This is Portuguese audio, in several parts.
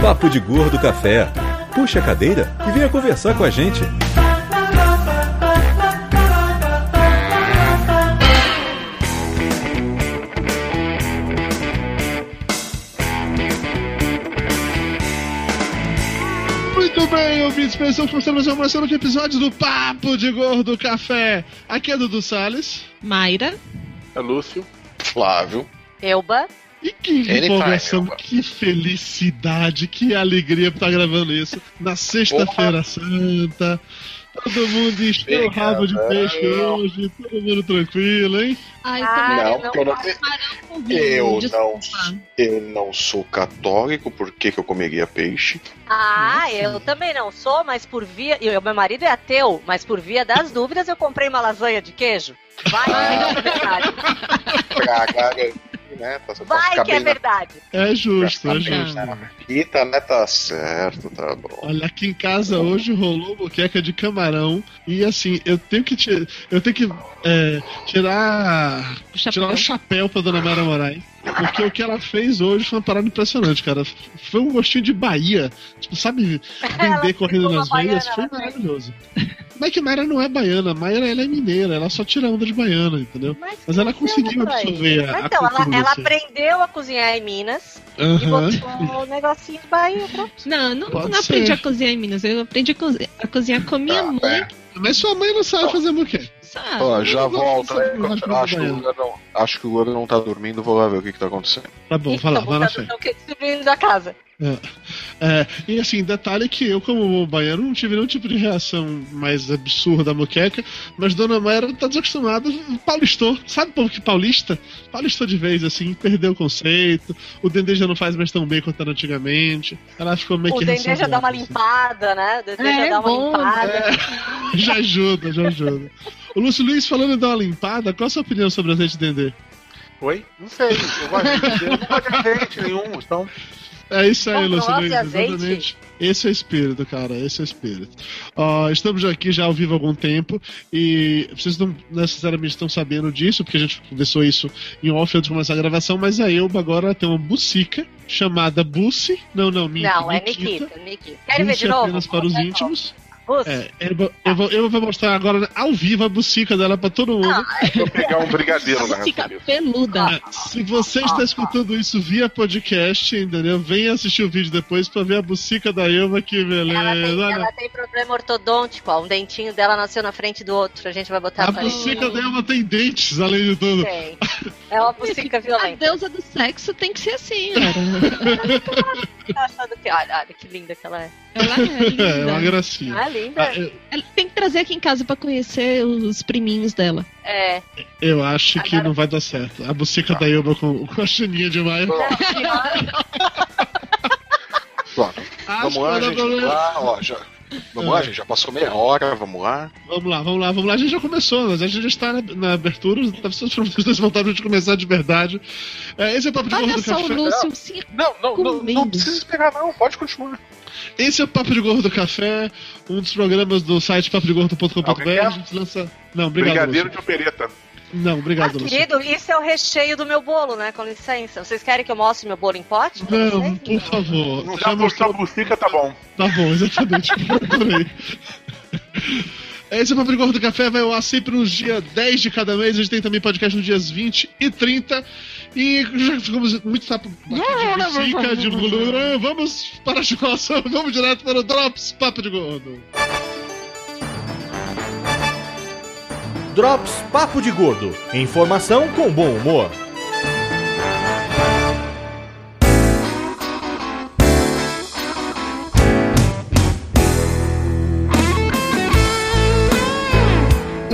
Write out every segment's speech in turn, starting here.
Papo de Gordo Café. Puxa a cadeira e venha conversar com a gente. Muito bem, ouvintes, pensamos começando mais uma semana de episódios do Papo de Gordo Café. Aqui é Dudu Salles. Mayra. É Lúcio. Flávio. Elba. E que Ele empolgação, vai, que felicidade, que alegria estar gravando isso na Sexta-feira Santa. Todo mundo encheu o rabo de peixe hoje, todo mundo tranquilo, hein? Ai, Ah, Não, não eu não, camarão com vinho, eu não, eu não sou católico, por que, que eu comeria peixe? Ah, Nossa. eu também não sou, mas por via. E o meu marido é ateu, mas por via das dúvidas eu comprei uma lasanha de queijo. Vai que é verdade. Pra garantir, né? Tá, Vai que é na- verdade. É justo, é justo. na Rita, né? Tá certo, tá bom. Olha, aqui em casa hoje rolou boqueca de camarão e assim, eu tenho que ti- eu tenho que é, tirar O chapéu. tirar o chapéu pra dona Mara Moraes. Porque o que ela fez hoje foi uma parada impressionante, cara. Foi um gostinho de Bahia. Tipo, sabe, vender correndo nas veias. Foi frente. maravilhoso. Mas que Mayra não é baiana, Mayra ela é mineira, ela só tira onda de baiana, entendeu? Mas, Mas ela conseguiu absorver a- Mas a Então, ela, ela aprendeu a cozinhar em Minas e Aham. botou o negocinho de Bahia. pronto. Não, não, não aprendi a cozinhar em Minas. Eu aprendi a, cozi- a cozinhar com a minha Tá, mãe, é. Mas sua mãe não sabe fazer moqueca. sabe? Ó, já não volto. gosto aí, dessa Acho, que o não, acho que o Lula não tá dormindo, vou lá ver o que, que tá acontecendo. Tá bom, vai lá, vai na fé. Então, o que que vindo da casa? É, e assim, detalhe que eu, como baiano, não tive nenhum tipo de reação mais absurda à moqueca, mas Dona Mayra tá desacostumada, paulistou. Sabe o povo que paulista? Paulistou de vez, assim, perdeu o conceito, o Dendê já não faz mais tão bem quanto era antigamente. Ela ficou meio O que Dendê já dá uma ressabiada, limpada, né? O Dendê É, já dá uma bom. limpada. assim. Já ajuda, já ajuda. O Lúcio Luiz falando em dar uma limpada, qual a sua opinião sobre o azeite de Dendê? Oi? Não sei. Eu gosto de eu não gosto de azeite nenhum, então. É isso aí, azeite? exatamente. Esse é o espírito, cara, esse é o espírito. Ó, estamos aqui já ao vivo há algum tempo e vocês não necessariamente estão sabendo disso, porque a gente conversou isso em off antes de começar a gravação, mas a Elba agora tem uma bucica chamada Bussi. Não, não, Miki, Não, é Nikita. Nikita. Nikita. Querem ver de novo? apenas para os íntimos. É, eu, vou, eu vou mostrar agora ao vivo a bucica dela pra todo mundo. Vou pegar um brigadeiro na Fica cabeça. peluda. É, Se você está escutando isso via podcast, entendeu? Venha assistir o vídeo depois pra ver a bucica da Elba, que beleza. Ela tem, Olha, ela tem problema ortodôntico, ó. Um dentinho dela nasceu na frente do outro. A gente vai botar a bucica da Elba tem dentes, além de tudo. Tem. É uma bucica A violenta. deusa do sexo tem que ser assim, cara. Tá achando que- Olha, olha que linda que ela é. Ela é linda. É, uma gracinha. Ah. Ah, Ela tem que trazer aqui em casa pra conhecer os priminhos dela. É. eu acho que não vai dar certo. A bucica da Elba com, com a chininha de maio. Pronto, vamos lá, gente. Vamos lá, ó, já. Vamos lá, gente. Já passou meia hora, vamos lá. Vamos lá, vamos lá, vamos lá. A gente já começou, mas a gente já está na, na abertura. Tá para vocês voltarem de começar de verdade. É, esse é o Papo de Olha do só o Café. Lúcio Não, não, não, não Comendo. precisa esperar, não. Pode continuar. Esse é o Papo de Gordo do Café, um dos programas do site papodegordo.com.br. A gente lança. Não, obrigado. brigadeiro Lúcio. de opereta. Não, Ah, obrigado, Lúcio. querido, isso é o recheio do meu bolo, né? Com licença. Vocês querem que eu mostre meu bolo em pote? Não, por favor. Não Já já mostrou mostrou. a bucica, tá bom. Tá bom, exatamente. Procurei. Esse é o Papo de Gordo do Café vai ao ar sempre nos dias 10 de cada mês. A gente tem também podcast nos dias 20 e 30. E já ficamos muito de música, de blura. Vamos para a nossa, vamos direto para o Drops Papo de Gordo. Drops Papo de Gordo. Informação com bom humor.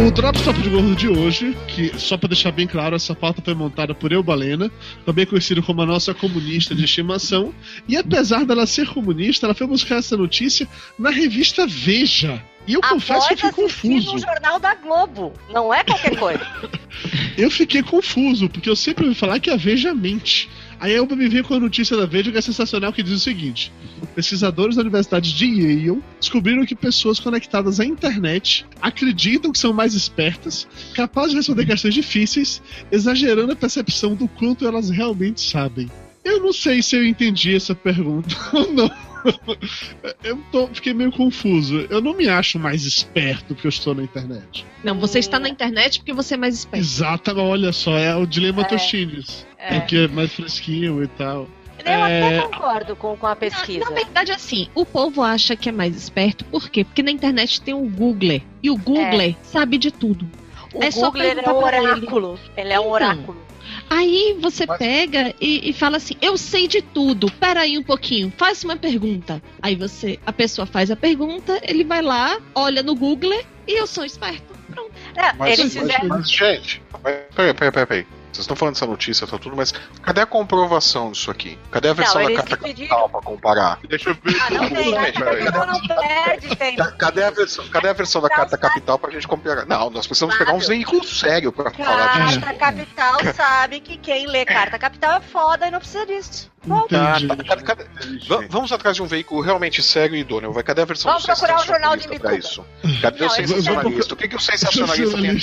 O Drops Papo de Gordo de hoje, que só para deixar bem claro, essa pauta foi montada por Eu Balena, também conhecido como a nossa comunista de estimação, e apesar dela ser comunista, ela foi buscar essa notícia na revista Veja. E eu confesso que eu fiquei confuso. no Jornal da Globo. Não é qualquer coisa. Eu fiquei confuso, porque eu sempre ouvi falar que a Veja mente. Aí Elba me veio com a notícia da Veja que é sensacional, que diz o seguinte: pesquisadores da Universidade de Yale descobriram que pessoas conectadas à internet acreditam que são mais espertas, capazes de responder questões difíceis, exagerando a percepção do quanto elas realmente sabem. Eu não sei se eu entendi essa pergunta ou não. Eu tô, fiquei meio confuso. Eu não me acho mais esperto porque eu estou na internet. Não, você está na internet porque você é mais esperto. Exato, olha só, é o dilema É. Tostines. É. Porque é mais fresquinho e tal. Eu É. até concordo com, com a pesquisa. Na verdade, assim, o povo acha que é mais esperto, por quê? Porque na internet tem o Google. E o Google sabe de tudo. O É só Google ele é um ele. oráculo. Ele, é um Então. oráculo. Aí você Mas- pega e, e fala assim: Eu sei de tudo. Pera aí um pouquinho, faz uma pergunta. Aí você, a pessoa faz a pergunta, ele vai lá, olha no Google e eu sou esperto. Pronto. É, Mas, eles fizeram. mas, gente, mas, peraí, peraí, peraí, peraí. Vocês estão falando dessa notícia, tá tudo, mas cadê a comprovação disso aqui? Cadê a versão eles da carta pediram- capital pra comparar? Deixa eu ver. Ah, não tem. A pessoa não perde Cadê a versão, cadê a versão da Não, carta capital pra gente comparar? Não, nós precisamos pegar uns Claro. veículos sérios pra falar disso. Carta Capital sabe que quem lê Carta Capital é foda e não precisa disso. Ah, Entendi. tá, cadê- Va- vamos atrás de um veículo realmente sério e idôneo. Vai, cadê a versão Vamos do procurar o jornal de pra isso? Cadê Não, o esse sensacionalista? O que, que o sensacionalista tem né?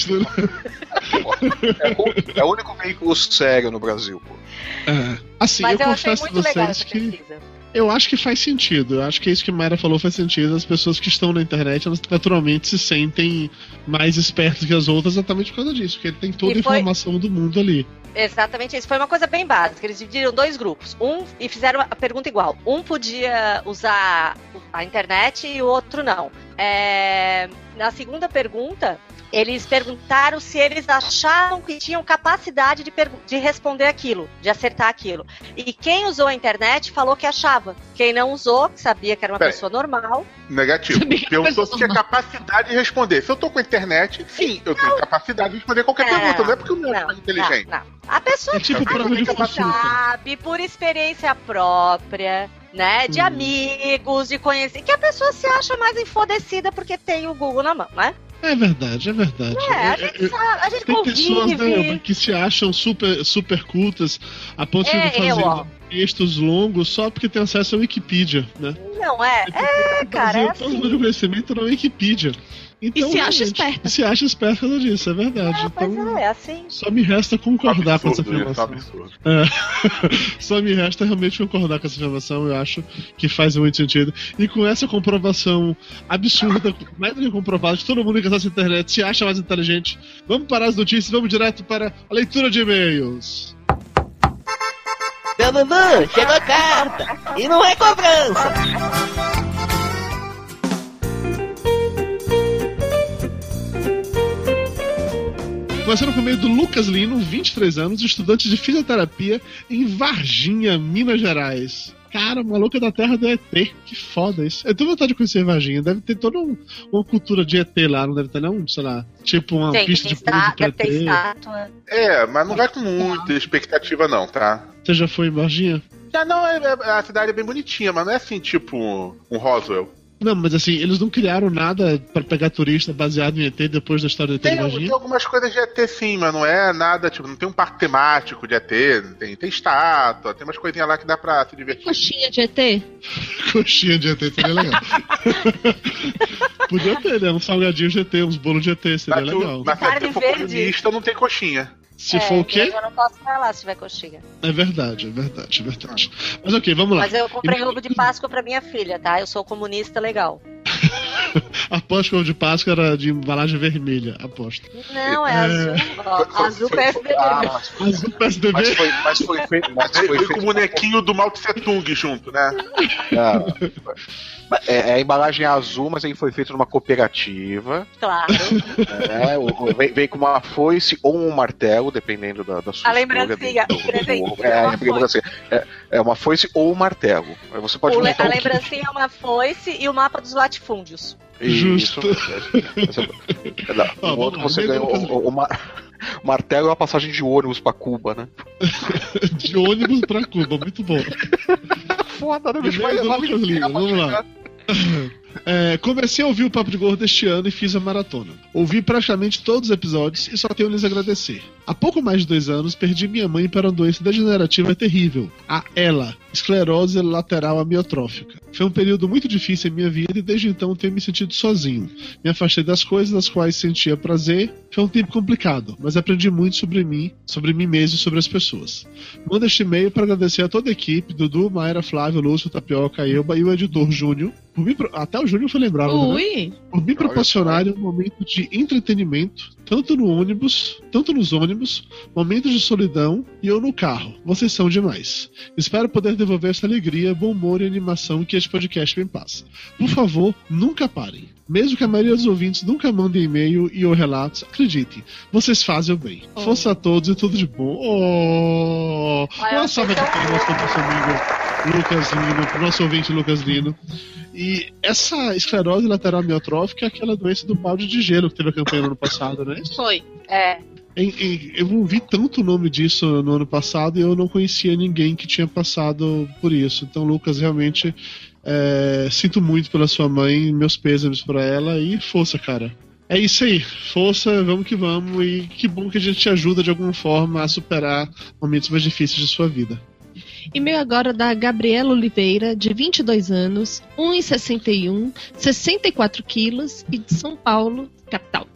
É o, é o único veículo sério no Brasil, pô. É. Assim, mas eu eu achei muito legal vocês essa que pesquisa. Eu acho que faz sentido. Eu acho que isso que Mayra falou faz sentido. As pessoas que estão na internet, elas naturalmente se sentem mais espertas que as outras exatamente por causa disso, porque tem toda a foi- informação do mundo ali. Exatamente isso. Foi uma coisa bem básica. Eles dividiram dois grupos. Um e fizeram a pergunta igual. Um podia usar a internet e o outro não. É, Na segunda pergunta, eles perguntaram se eles achavam que tinham capacidade de, de responder aquilo, de acertar aquilo. E quem usou a internet falou que achava. Quem não usou, que sabia que era uma Peraí. pessoa normal. Negativo. Perguntou a se tinha capacidade de responder. Se eu tô com a internet, sim, eu tenho capacidade de responder qualquer Não, pergunta. Não é porque eu não Não, sou mais inteligente. não, não. A pessoa É tipo consulta. sabe, por experiência própria, né? De Hum. amigos, de conhecer. Que a pessoa se acha mais enfodecida porque tem o Google na mão, né? É verdade, é verdade. É, a É- gente é- sabe, a gente Tem pessoas né, convive. que se acham super, super cultas a ponto de É, ficar eu, ó. fazendo textos longos só porque tem acesso à Wikipedia, né? Não é? É, cara, é Baseia todo o assim. conhecimento na Wikipedia. Então, se acha realmente, esperta. Se acha esperta por causa disso, é verdade. É, então, é, é assim. só me resta concordar com essa Absurdo, isso, afirmação. absurdo. É. Só me resta realmente concordar com essa afirmação, eu acho que faz muito sentido. E com essa comprovação absurda, mais do que comprovada, que todo mundo que acessa a internet se acha mais inteligente, vamos parar as notícias, vamos direto para a leitura de e-mails. Seu Dudu, chegou a carta. E não é cobrança. Começando com o e-mail do Lucas Lino, 23 anos, estudante de fisioterapia em Varginha, Minas Gerais. Cara, maluca da terra do ET. Que foda isso. Eu tenho vontade de conhecer Varginha. Deve ter toda um- uma cultura de ET lá, não deve ter não? Sei lá, tipo uma Tem, pista tem de está, pra deve ter ET. estátua. É, mas não vai com muita expectativa, não, tá? Você já foi em Varginha? Já não, é, é- a cidade é bem bonitinha, mas não é assim, tipo, um Roswell. Não, mas assim, eles não criaram nada pra pegar turista baseado em ET depois da história do ET Tem, de tem algumas coisas de ET sim, mas não é nada, tipo, não tem um parque temático de ET, tem, tem estátua, tem umas coisinhas lá que dá pra se divertir. Coxinha de ET? Coxinha de ET seria legal. Podia ter, né? Uns salgadinhos de ET, uns bolos de ET, seria Mas, tu, legal. mas se Carne for verde. comunista, não tem coxinha. Se É, for o quê? Eu não posso falar se tiver coxinha. É verdade, é verdade, é verdade. Mas ok, vamos lá. Mas eu comprei ovo de Páscoa pra minha filha, tá? Eu sou comunista legal. Aposto que o ovo de Páscoa era de embalagem vermelha, aposto. Não, é, É. azul. Ó, Foi- foi- azul foi- PSDB. ah, mas, foi, Azul PSDB? mas foi, mas foi feito. Mas Foi, feito com o bonequinho do Mao Tse Tung junto, né? É, é a embalagem azul, mas aí foi feito numa cooperativa. Claro. O- o- vem, vem com uma foice ou um martelo, dependendo da, da sua A lembrancinha, do- do- do presente, ovo. É, uma a lembrancinha. É, é uma foice ou um martelo. Você pode O a lembrancinha é uma foice e o mapa dos latifúndios. Justo. Isso. O outro lá, você ganhou o, o, mar- martelo é a passagem de ônibus pra Cuba, né? De ônibus pra Cuba, muito bom. Foda, né? bicho? Vamos lá. É, comecei a ouvir o Papo de Gordo este ano e fiz a maratona. Ouvi praticamente todos os episódios e só tenho a lhes agradecer. Há pouco mais de dois anos, perdi minha mãe para uma doença degenerativa terrível, a ELA, esclerose lateral amiotrófica. Foi um período muito difícil em minha vida e desde então tenho me sentido sozinho. Me afastei das coisas das quais sentia prazer. Foi um tempo complicado, mas aprendi muito sobre mim, sobre mim mesmo e sobre as pessoas. Manda este e-mail para agradecer a toda a equipe, Dudu, Mayra, Flávio, Lúcio, Tapioca, Elba e o editor Júnior. Por mim, até o Júnior foi lembrado, né? Ui! por me proporcionarem um momento de entretenimento, tanto no ônibus, tanto nos ônibus, momentos de solidão e eu no carro. Vocês são demais. Espero poder devolver essa alegria, bom humor e animação que este podcast me passa. Por favor, nunca parem. Mesmo que a maioria dos ouvintes nunca mandem e-mail e ou relatos, acreditem, vocês fazem o bem. Oh. Força a todos e tudo de bom. Oh! Uma salva de sei tão- palmas para o nosso amigo Lucas Lino, para o nosso ouvinte Lucas Lino. E essa esclerose lateral amiotrófica é aquela doença do balde de gelo que teve a campanha no ano passado, né? Foi. É. Eu ouvi tanto o nome disso no ano passado e eu não conhecia ninguém que tinha passado por isso. Então, Lucas, realmente é, sinto muito pela sua mãe, meus pêsames pra ela e força, cara. É isso aí, força, vamos que vamos e que bom que a gente te ajuda de alguma forma a superar momentos mais difíceis de sua vida. E-mail agora da Gabriela Oliveira, de 22 anos, 1,61, 64 quilos e de São Paulo, capital.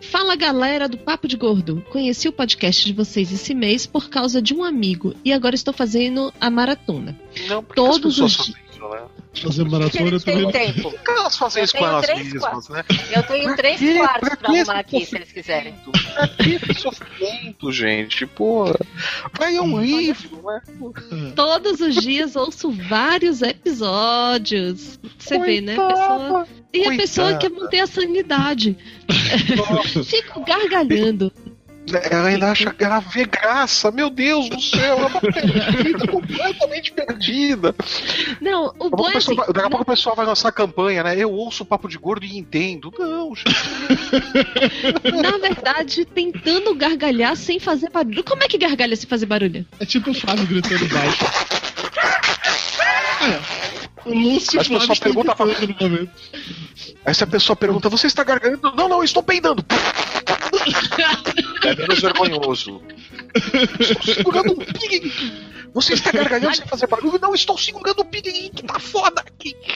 Fala galera do Papo de Gordo. Conheci o podcast de vocês esse mês por causa de um amigo e agora estou fazendo a maratona. Não, porque Todos as pessoas os fazem isso, né? Fazer maratona eles têm tempo. Elas fazem Eu isso com tenho elas três mesmas, né? Eu tenho três quartos Pra pra arrumar esse aqui, se eles quiserem. Pra que sofrimento, gente? Pô, vai é um livro, né? Todos os dias ouço vários episódios. Você vê, né? A pessoa... E a Coitada. pessoa quer manter a sanidade. Fico gargalhando. Ela ainda acha que ela vê graça. Meu Deus do céu, ela tá perdida, completamente perdida. Não, o Daqui a pouco bom é assim, vai- daqui a pouco o pessoal vai lançar a campanha, né? Eu ouço o papo de gordo e entendo. Não, gente. na verdade, tentando gargalhar sem fazer barulho. Como é que gargalha sem fazer barulho? É tipo o Flávio gritando baixo. É, o Lúcio e o As pessoas perguntam. Aí se a pessoa pergunta, você está gargalhando? Não, não, estou peidando. É menos vergonhoso. Estou segurando um pig. Você está gargalhando sem fazer barulho? Não, estou segurando o pig que tá foda aqui.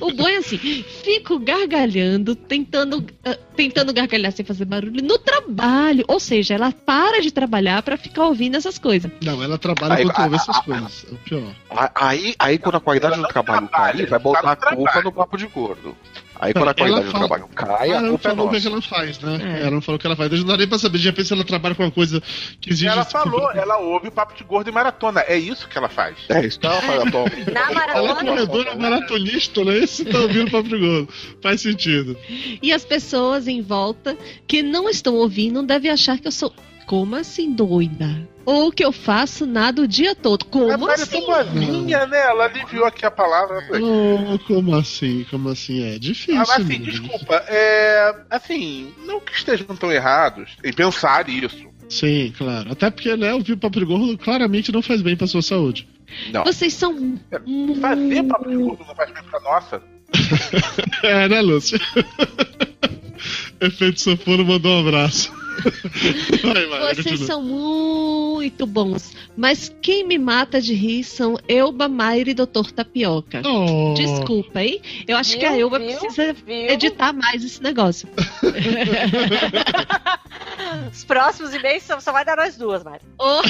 O bom é assim, fico gargalhando, tentando, ah, tentando gargalhar sem fazer barulho no trabalho. Ou seja, ela para de trabalhar pra ficar ouvindo essas coisas. Não, ela trabalha Aí, enquanto ouve essas a- coisas. É o pior. Aí, aí quando a qualidade do trabalho cai, vai botar a culpa no papo de gordo. Aí quando a qualidade do fala- trabalho cai, ela a não culpa é falou o que, é que nossa. ela faz, né? É. Ela não falou o que ela faz. Não dá nem pra saber. De repente, se ela trabalha com uma coisa que exige. Ela falou, ela ouve o papo de gordo e maratona. É isso que ela faz. É isso que ela faz. Na Ela é maratona, corredora maratonista, né? Esse tá ouvindo o papo de gordo. Faz sentido. E as pessoas em volta que não estão ouvindo devem achar que eu sou. Como assim, doida? Ou que eu faço nada o dia todo. Como é assim? tão boazinha, né? Ela aliviou aqui a palavra. Oh, como assim? Como assim? É difícil. Ah, mas assim, mesmo. desculpa, é. Assim, não que estejam tão errados em pensar isso. Sim, claro. Até porque, né, ouvir o papo de gordo claramente não faz bem pra sua saúde. Não. Vocês são. Fazer papo de gordo não faz bem pra nossa. É, né, Lúcio? Efeito Sanfona mandou um abraço. Vocês são muito bons. Mas quem me mata de rir são Elba, Mayra e Doutor Tapioca. Oh. Desculpa, hein? Eu acho que a Viu, Elba viu, precisa viu? editar mais esse negócio. Os próximos e-mails só, só vai dar nós duas, Mari. Oh.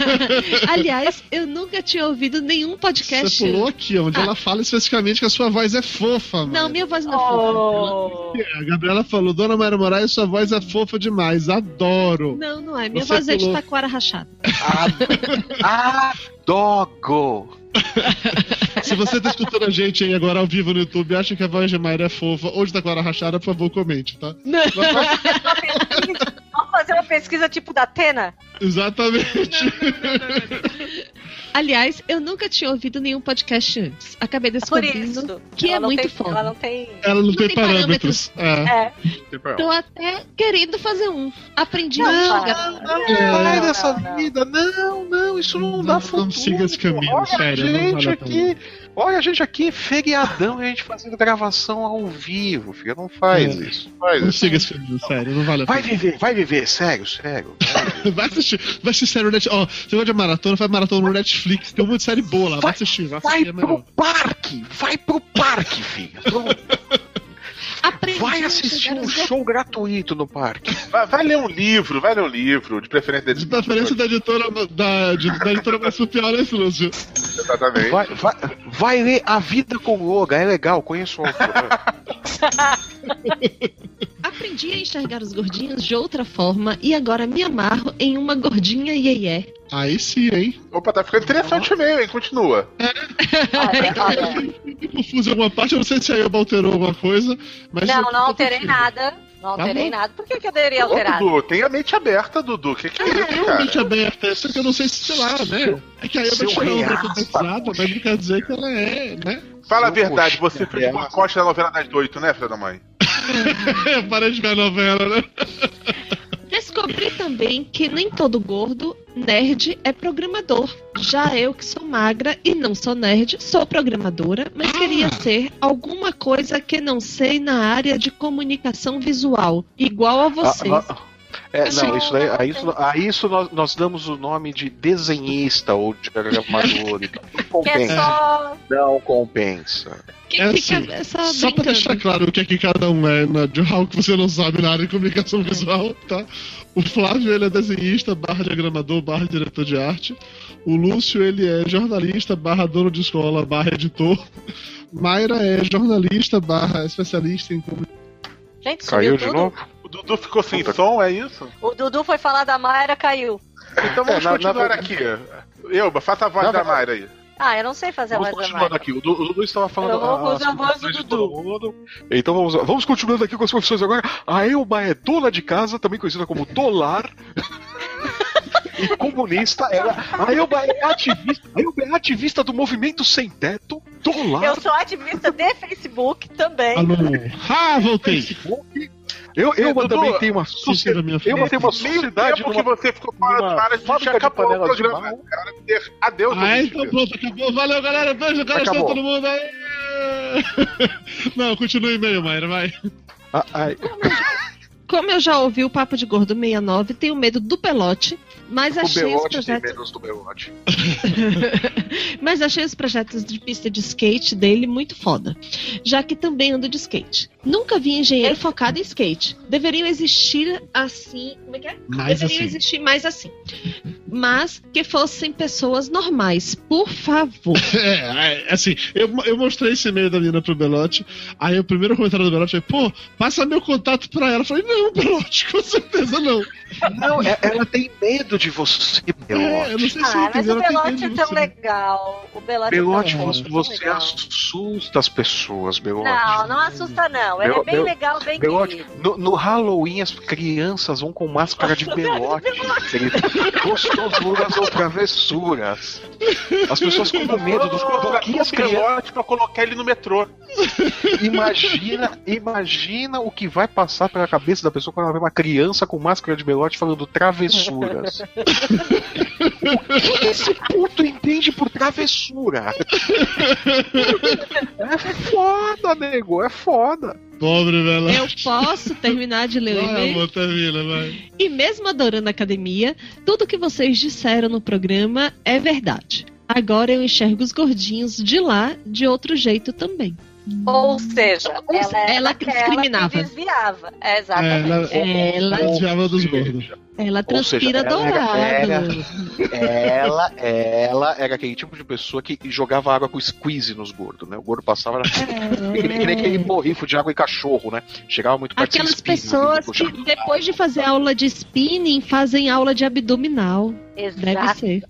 Aliás, eu nunca tinha ouvido nenhum podcast. Você pulou aqui, onde Ah. ela fala especificamente que a sua voz é fofa, mano. Não, minha voz não é fofa. Oh. A Gabriela falou, Dona Mayra Moraes, sua voz é fofa demais, adoro. Não, não é. Minha Você voz é de taquara rachada. Ah, dogo. Se você tá escutando a gente aí agora ao vivo no YouTube e acha que a voz de Mayra é fofa ou de Taquara Rachada, por favor, comente, tá? Vamos fazer uma pesquisa tipo da Atena? Exatamente. Aliás, eu nunca tinha ouvido nenhum podcast antes. Acabei Por descobrindo isso. que Ela é não muito tem, foda. Ela não tem. Ela não, Não tem, tem parâmetros. É. É. Tô até querendo fazer um. Aprendi Não, a não, jogar. Não, É. vai dessa não, não. vida. Não, não, isso não, Não- dá não futuro. siga esse caminho, Olha sério, a não gente vale aqui. Olha a gente aqui, feriadão, e a gente fazendo gravação ao vivo, filha. Não faz É. isso. Faz Não isso. siga esse filme, sério, não vale a Vai pena. viver, vai viver, sério, sério. Vai assistir, vai assistir série no Netflix. Ó, você gosta de maratona, faz maratona no Netflix. Tem um monte de série boa lá, vai Vai- assistir, vai Vai assistir, é pro parque! Vai pro parque, filha! Aprendi Vai assistir um show gratuito no parque. Vai, vai ler um livro, vai ler um livro, de preferência De da preferência da editora da, de, da editora né, Lúcio? Exatamente. Vai, vai, vai ler A Vida com Loga, é legal, conheço o autor. Aprendi a enxergar os gordinhos de outra forma e agora me amarro em uma gordinha iê Aí sim, hein? Opa, tá ficando interessante mesmo, hein? Continua. Olha, olha. Fiquei confuso em alguma parte, eu não sei se a Elba alterou alguma coisa, mas. Não, eu não alterei nada. Não Tá alterei bom. nada. Por que, que eu teria Ô, alterado? Dudu, tem a mente aberta, Dudu. O que, que é É, isso, cara? realmente aberta, só que eu não sei se, sei lá, né? É que a Elba Seu tirou uma reaça. alfabetizada, mas não quer dizer que ela é, né? Fala a verdade, você fez uma costa da novela das oito, né, filha da mãe? Parei de ver a novela, né? Descobri também que nem todo gordo, nerd, é programador. Já eu, que sou magra e não sou nerd, sou programadora, mas queria ser alguma coisa que não sei na área de comunicação visual, igual a vocês. Ah, ah, É, Assim, não, isso daí, a isso, a isso nós, nós damos o nome de desenhista ou de programador e. Não Que é compensa. só. Não compensa. que é assim, essa Só pra brincando. deixar claro o que é que cada um é, né, de algo que você não sabe na área de comunicação visual, tá? O Flávio, ele é desenhista, barra diagramador, barra diretor de arte. O Lúcio, ele é jornalista, barra dono de escola, barra editor. Mayra é jornalista, barra especialista em comunicação. Gente, Caiu de tudo. novo? O Dudu ficou sem som, é isso? O Dudu foi falar da Mayra, caiu. Então vamos É, na- continuar na- aqui. Elba, faça a voz Na da Mayra aí. Ah, eu não sei fazer Vamos mais da continuando Mayra. aqui. O Du- o Dudu estava falando. Eu vou ah, fazer a voz do Dudu. Então vamos, vamos continuando aqui com as profissões agora. A Elba é dona de casa, também conhecida como Dolar. e comunista. Ela, a Elba é ativista. A Elba é ativista do movimento sem teto. Dolar. Eu sou ativista de Facebook também. Alô? Ah, voltei! Facebook. Eu, Dudu, também tem uma sociedade. minha filha. Elba tem uma Meio sociedade tempo que numa- você ficou fora numa do ar, a gente acabou o programa. É de dizer Adeus, Ah, Dudu. então pronto, acabou. Valeu, galera. Beijo, cara. Acabou. todo mundo aí. Não, continua o e-mail, Mayra, vai. Ah, ai. Como eu já ouvi o Papo de Gordo 69, tenho medo do pelote, mas O achei os Belote tem projetos. menos do Belote. Mas achei os projetos de pista de skate dele muito foda, já que também ando de skate. Nunca vi engenheiro focado em skate. Deveriam existir assim. Como é que é? Mais Deveriam assim. existir mais assim. Mas que fossem pessoas normais, por favor. É, é, assim, eu, eu mostrei esse e-mail da menina pro Belote. Aí o primeiro comentário do Belote foi: pô, passa meu contato pra ela. Eu falei: não, Belote, com certeza não. Não, é- ela tem medo de você, É, eu não Belote. sei se Ah, mas o Belote é tão você. legal. O Belote, Belote, é tão, você, tão você legal. assusta as pessoas, Belote. Não, não assusta não. Ele é bem legal, bem Belote, no, no Halloween as crianças vão com máscara de belote. Gostosuras ou travessuras. As pessoas com medo dos que as crianças. Belote pra colocar ele no metrô. Imagina, imagina o que vai passar pela cabeça da pessoa quando ela vê uma criança com máscara de belote falando travessuras. O que esse puto entende por travessura? É foda, nego, é foda. Pobre Belote. Eu posso terminar de ler o e-mail? amor, termina, vai. E mesmo adorando a academia, tudo que vocês disseram no programa é verdade. Agora eu enxergo os gordinhos de lá de outro jeito também. Ou seja, Ou ela, era ela que aquela discriminava. Que desviava. É, É, exatamente. ela, Ela, ela desviava dos gordos. ela transpira ela era- dourado. Ela, ela era aquele tipo de pessoa que jogava água com squeeze nos gordos, né? O gordo passava na Que nem, que nem aquele borrifo de água em cachorro, né? Chegava muito perto Aquelas spinning, pessoas assim, que depois de fazer aula de spinning fazem aula de abdominal. Deve Exato. ser.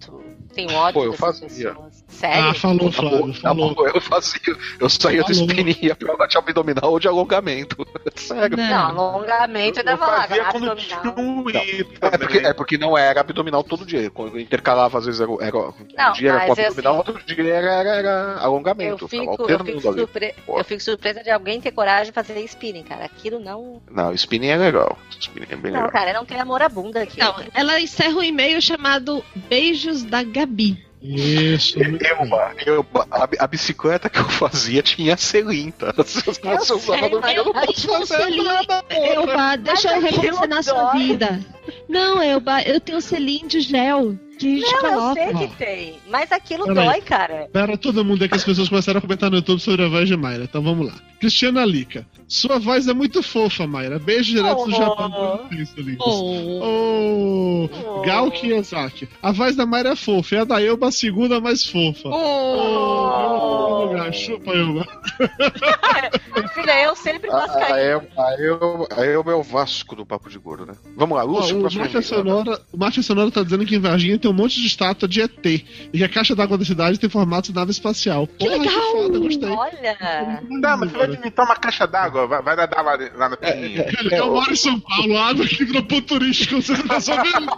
Tem ódio Pô, eu fazia. pessoas. Sério? Ah, falou, Tá Flávio, tá falou. bom, eu fazia, eu saía do Falou. spinning e ia pra de abdominal ou de alongamento. Sério. Não. Não, alongamento Eu ainda vai lá. quando abdominal. tinha um I É porque, é porque não era abdominal todo dia. Quando eu intercalava, às vezes era, era um Não, dia era com é abdominal, assim, outro dia era, era, era Eu alongamento. fico, Tava eu, alternando fico surpre... Eu fico surpresa de alguém ter coragem de fazer spinning, cara. Aquilo não. Não, spinning é legal. Spinning é bem Não, legal. cara, não tem amor à bunda aqui. Então, ela encerra um e-mail chamado Beijos da Gabi. Isso. Elba, Elba, a, a bicicleta que eu fazia tinha selim, tá? Se você usava no não posso um fazer selinho. nada, porra. Elba, deixa eu Mas revolucionar sua vida. Não, Elba, eu tenho selinho de gel que Não, eu sei que tem. Mas aquilo Peraí. dói, cara. Pera todo mundo é que as pessoas começaram a comentar no YouTube sobre a voz de Mayra. Então vamos lá. Cristiana Lica. Sua voz é muito fofa, Mayra. Beijo direto do Oh. Japão. Isso, lindos. Oh. Oh, Gal Kiyosaki. A voz da Mayra é fofa e a da Elba a segunda mais fofa. Oh, lugar. Chupa, Elba. Filha, eu sempre A, a, mascarinho. El- a, El- a Elba é o Vasco do Papo de Gordo, né? Vamos lá, Lúcio, o próximo Máfia e-mail. Sonora, o Máfia Sonora tá dizendo que em Varginha tem um monte de estátua de ET e que a caixa d'água da cidade tem formato de nave espacial. Porra, que, legal! foda, gostei. Olha. Não, mas você vai imitar uma caixa d'água, vai, vai nadar lá, lá na piscininha. Ele, eu moro em São Paulo, a água aqui virou ponto turístico, você não tá sabendo?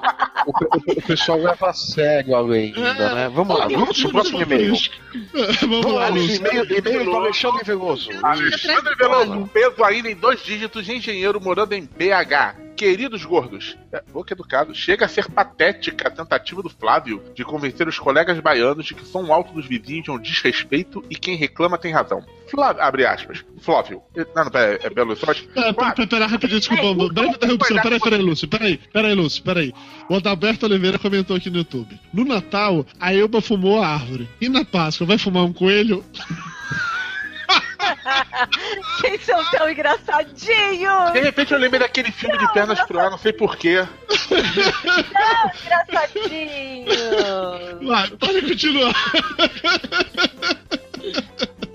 O, pe- o pessoal leva a sério a lenda, né? Vamos lá, Lúcio, próximo e-mail. Vamos lá, Vamos, e-mail, e-mail do Alexandre Veloso. Alexandre Veloso, peso ainda em dois dígitos de engenheiro morando em BH. Queridos gordos, é, boca educado, chega a ser patética a tentativa do Flávio de convencer os colegas baianos de que som alto dos vizinhos é um desrespeito e quem reclama tem razão. Flávio, abre aspas, Flávio, eh, não, não, pera, é Belo Horizonte. Pera, pera, pera, pera, rapidinho, desculpa, breve interrupção. Peraí, peraí, Lúcio, peraí, peraí, Lúcio, peraí. O Adalberto Oliveira comentou aqui no YouTube. No Natal, a Elba fumou a árvore. E na Páscoa, vai fumar um coelho? Vocês são tão engraçadinhos! De repente eu lembrei daquele filme de pernas pro ar, não sei porquê. Engraçadinhos! Vai, pode continuar.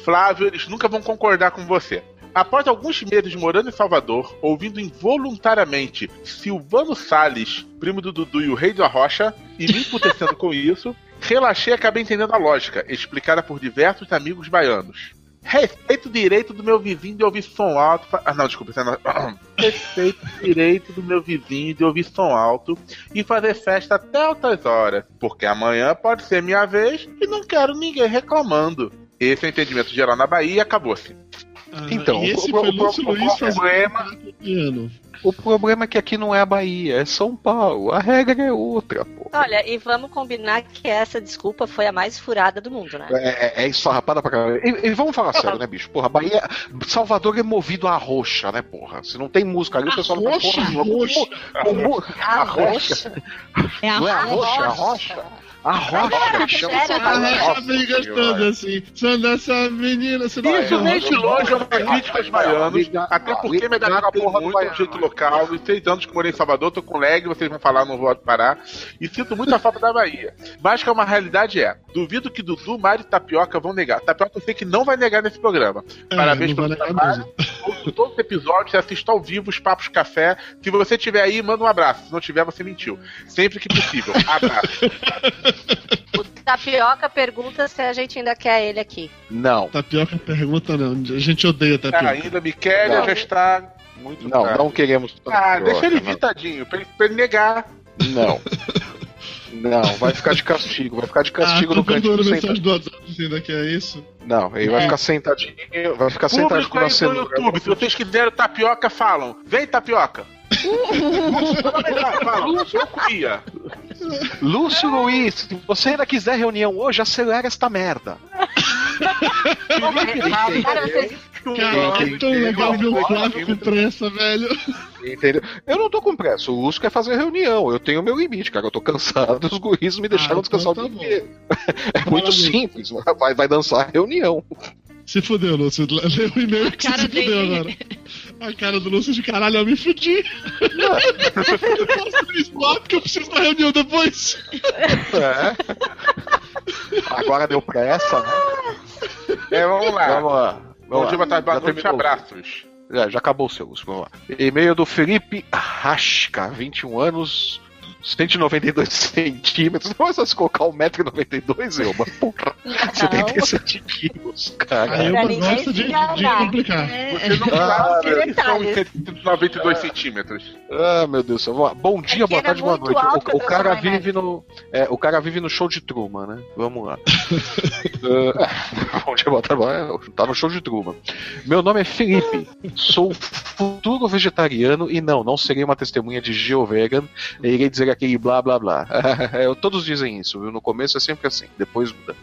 Flávio, eles nunca vão concordar com você. Após alguns meses morando em Salvador, ouvindo involuntariamente Silvano Salles, primo do Dudu e o rei da rocha, e me emputecendo com isso, relaxei e acabei entendendo a lógica, explicada por diversos amigos baianos. Respeito o direito do meu vizinho de ouvir som alto. fa- Ah, não, desculpa. isso é não- Respeito o direito do meu vizinho de ouvir som alto e fazer festa até altas horas, porque amanhã pode ser minha vez e não quero ninguém reclamando. Esse é o entendimento geral na Bahia e acabou-se. Ah, Então, esse o- foi o- Lúcio o- o Luiz problema-. O problema é que aqui não é a Bahia, é São Paulo. A regra é outra, pô. Olha, e vamos combinar que essa desculpa foi a mais furada do mundo, né? É, é, é esfarrapada pra caralho. E, e vamos falar sério, né, bicho? Porra, Bahia. Salvador é movido a roxa, né, porra? Se não tem música ali, o pessoal não roxa, porra, roxa. mu- A rocha. roxa. É a Não é a roxa, a rocha. rocha? A rocha, chama essa vem gastando assim. São dessa menina, você não Isso nem de longe é uma crítica aos baianos, até porque me liga a adaptei porra do muito baiano. ao jeito local. Em seis anos que morei em Salvador, tô com leg, vocês vão falar, não vou parar. E sinto muita falta da Bahia. Mas que uma realidade é, duvido que Dudu, Mário e Tapioca vão negar. Tapioca eu sei que não vai negar nesse programa. Parabéns É, não pelo trabalho. Todos os episódios, assisto ao vivo os Papos Café. Se você estiver aí, manda um abraço. Se não tiver, você mentiu. Sempre que possível. Abraço. O Tapioca pergunta se a gente ainda quer ele aqui. Não, Tapioca pergunta não. A gente odeia tapioca. ainda Miquélia Não. já está muito não, tarde. não queremos. Ah, deixa ele vir, tadinho, pra ele, pra ele negar. Não. Não, vai ficar de castigo, vai ficar de castigo ah, no cantinho sentado. mensagem do WhatsApp dizendo que é isso. Não, ele vai É. ficar sentadinho, vai ficar sentadinho Público na aí do cenoura. YouTube, se vocês quiserem tapioca, falam. Vem, tapioca. Fala, eu comia. Lúcio Luiz, se você ainda quiser reunião hoje, acelera esta merda. Cara, vocês Cara, é tão legal ver o Flávio com pressa, velho. Entendeu? Eu não tô com pressa, o Lúcio quer fazer reunião, eu tenho meu limite, cara. Eu tô cansado, os guris me deixaram Ah, descansar então o tá dia inteiro. É muito Parabéns. simples, vai, vai dançar reunião. Se fudeu, Lúcio. Lê o e-mail que cara você se fudeu dele. agora. A cara do Lúcio de caralho, eu me fudi. eu posso três porque eu preciso da reunião depois. É. Agora deu pressa, né? É, vamos lá. Vamos lá. Bom dia, boa tarde, boa noite, abraços. Já, já acabou o seu, Lúcio. Vamos lá. E-mail do Felipe Rasca, 21 anos, 192 centímetros. Não é só se colocar 1,92m, Elba. Porra, 77 quilos, cara. A Elba gosta de, de complicar. Você não Ah, sabe que são detalhes. 192 centímetros. Ah, meu Deus. Bom dia, É boa tarde, é boa noite. O, o cara vive no. é, o cara vive no show de Truman, né? Vamos lá. Ah, Bom dia, boa tarde. boa noite. Tá no show de Truman. Meu nome é Felipe. Sou futuro vegetariano e não, não serei uma testemunha de GeoVegan. E irei dizer aquele blá blá blá. Todos dizem isso, viu? No começo é sempre assim, depois muda.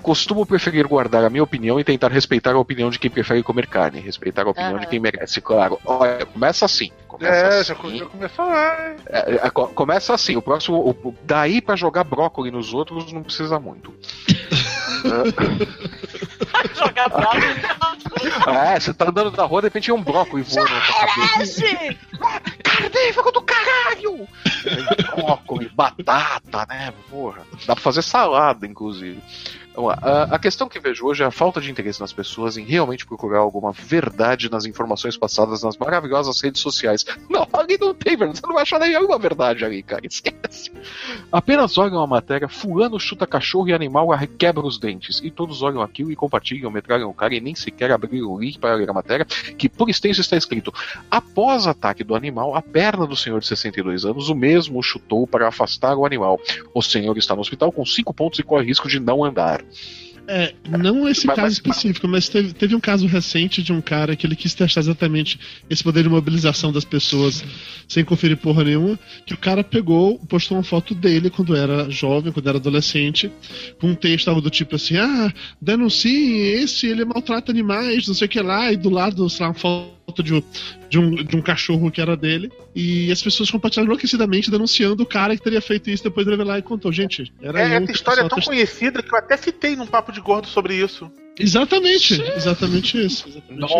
Costumo preferir guardar a minha opinião e tentar respeitar a opinião de quem prefere comer carne, respeitar a opinião Aham. de quem merece, claro. Olha, começa assim. Começa É, já, assim. já começou lá. É, é, co- começa assim, o próximo. o- daí pra jogar brócolis nos outros não precisa muito. Jogar bravo. É, você tá andando na rua, de repente é um brócolis voando na sua cabeça. Carnívoro do caralho! Brócolis, batata, né? Porra. Dá pra fazer salada, inclusive. Vamos lá. A, questão que vejo hoje é a falta de interesse nas pessoas em realmente procurar alguma verdade nas informações passadas nas maravilhosas redes sociais. Não, ali não tem verdade. Você não vai achar nenhuma verdade ali, cara. Esquece. Apenas olham a matéria, fulano chuta cachorro e animal quebra os dentes. E todos olham aquilo e compartilham, metralham o cara e nem sequer abriram o link para ler a matéria, que por extenso está escrito: Após ataque do animal, a perna do senhor de 62 anos, o mesmo chutou para afastar o animal. O senhor está no hospital com 5 pontos e corre risco de não andar. É, não esse Mas- caso mas- específico, mas teve, teve um caso recente de um cara que ele quis testar exatamente esse poder de mobilização das pessoas sem conferir porra nenhuma. Que o cara pegou, postou uma foto dele quando era jovem, quando era adolescente, com um texto algo do tipo assim: ah, denuncie esse, ele maltrata animais, não sei o que lá, e do lado, sei lá, uma foto de um, de um, de um cachorro que era dele. E as pessoas compartilharam enlouquecidamente denunciando o cara que teria feito isso. Depois ele veio lá e contou: gente, era É, eu essa história é tão conhecida que eu até citei num papo de gordo sobre isso. Exatamente, exatamente isso. Exatamente isso.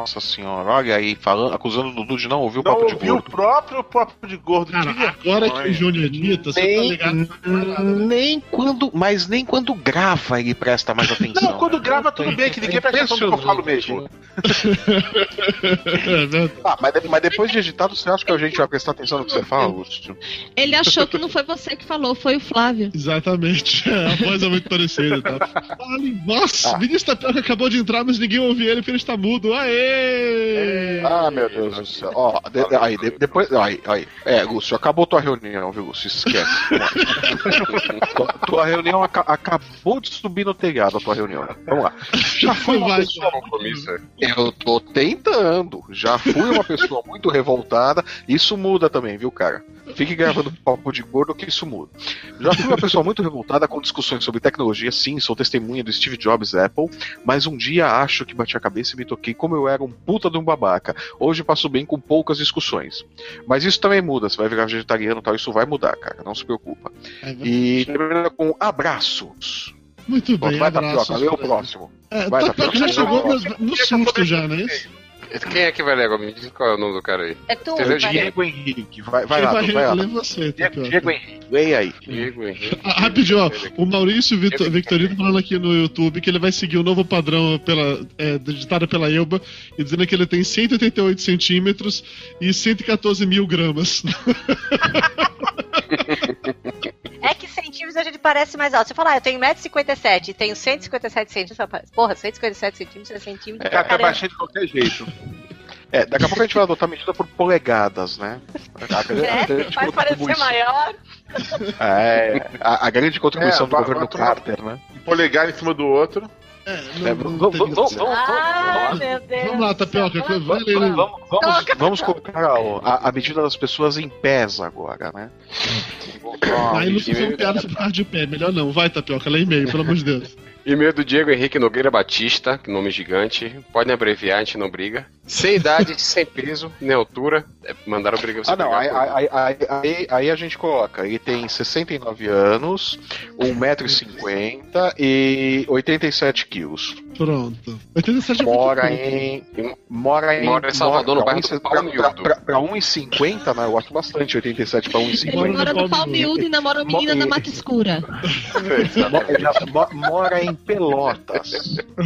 Nossa senhora, olha aí, falando, acusando o Dudu de não ouvir o Não papo de ouviu o gordo. próprio papo de gordo. Cara, Diga- agora que o Júnior dita, você tá Nem, ligado? nem quando, mas nem quando grava ele presta mais atenção. Não, quando grava tudo bem, que ninguém presta atenção no que eu falo mesmo. É. Ah, mas, de- mas depois de editado, você acha que a gente vai prestar atenção no que você fala, Lúcio? Ele achou que não foi você que falou, foi o Flávio. Exatamente. A voz é muito parecida. Tá? Nossa, Ah. o Vinícius Tapioca acabou de entrar, mas ninguém ouviu ele porque ele está mudo. Aê! Ah, meu Deus do céu. Ó, de- de- aí, de- depois. Aí, aí. É, Lúcio, acabou tua reunião, viu, Lúcio? Esquece. tua, tua reunião aca- acabou de subir no telhado, a tua reunião. Vamos lá. Já fui uma pessoa. Eu tô tentando. Já fui uma pessoa muito revoltada. Isso muda também, viu, cara? Fique gravando papo de gordo que isso muda. Já fui uma pessoa muito revoltada com discussões sobre tecnologia, sim, sou testemunha do Steve Jobs Apple, mas um dia acho que bati a cabeça e me toquei como eu era um puta de um babaca. Hoje passo bem com poucas discussões. Mas isso também muda, você vai virar vegetariano e tal, isso vai mudar, cara, não se preocupa. Vai- E termina com abraços. Muito Pronto, bem, vai, abraços. Tapioca, lê o próximo. É, Vai, Tapioca já chegou vai. no, no susto já, não é isso? Quem é que vai ler agora? Me diz qual é o nome do cara aí. É tu. Diego Henrique, vai, vai lá, vai tu, vai lá. você, Diego, Tapioca. Diego Henrique, leia aí. Diego Henrique. Ah, rapidinho, ó. O Maurício Vitor, Victorino falando aqui no YouTube que ele vai seguir o novo padrão pela, é, digitado pela Elba e dizendo que ele tem 188 centímetros e 114 mil gramas. É centímetros a gente parece mais alto. Você fala, ah, eu tenho 1,57m e tenho 157 centímetros. Porra, 157 centímetros é centímetro. Tá Caramba. baixinho de qualquer jeito. É, daqui a pouco a gente vai adotar medida por polegadas, né? A, grande- a É, grande vai parecer maior. É, a, a grande contribuição É, do governo Carter, né? Um polegar em cima do outro. É, É, não, não vamos- vamos- vamos- Ah, vamos- lá, Tapioca, Vamos- Vamos, vamos, vamos colocar a, a medida das pessoas em pés agora, né? Aí não se são piadas por causa de pé, melhor não. Vai, Tapioca, lê e-mail, pelo amor de Deus. E-mail do Diego Henrique Nogueira Batista, que nome gigante. Podem abreviar, a gente não briga. Sem idade, sem peso, nem altura. É, mandaram briga você Ah, não, aí, aí, aí, aí a gente coloca, ele tem 69 anos, 1,50m e 87 quilos. Pronto. 87 é muito Mora em. Mora em. Mora em Salvador, no bairro do Paulo pra- Miúdo. pra- Pra 1,50, né? Eu acho bastante 87 pra Ele 1,50. mora no pau Palmiúdo. miúdo e namora uma menina da mata escura. Ele mo- Mora em Pelotas.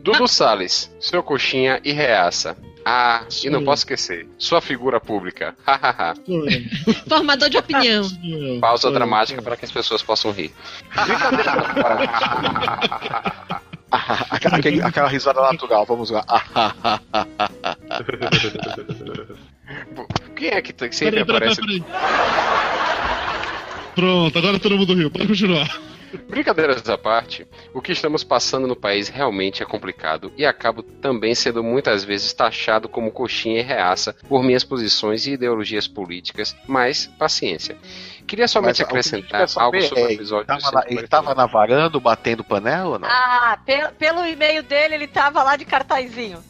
Dudu Salles, seu coxinha e reaça. Ah, Sou e não eu. posso esquecer. Sua figura pública. Hahaha. Formador de opinião. Pausa dramática para que as pessoas possam rir. Aquele- aquela risada natural, vamos lá. Quem é que t- sempre Peraí, peraí, aparece? peraí, peraí. Pronto, agora todo mundo riu. Pode continuar. Brincadeiras à parte, o que estamos passando no país realmente é complicado e acabo também sendo muitas vezes taxado como coxinha e reaça por minhas posições e ideologias políticas, mas paciência. Queria somente Mas, acrescentar a algo sobre o saber episódio Ele tava, na, ele tava navarando, batendo panela ou não? Ah, pe- pelo e-mail dele, ele tava lá de cartazinho.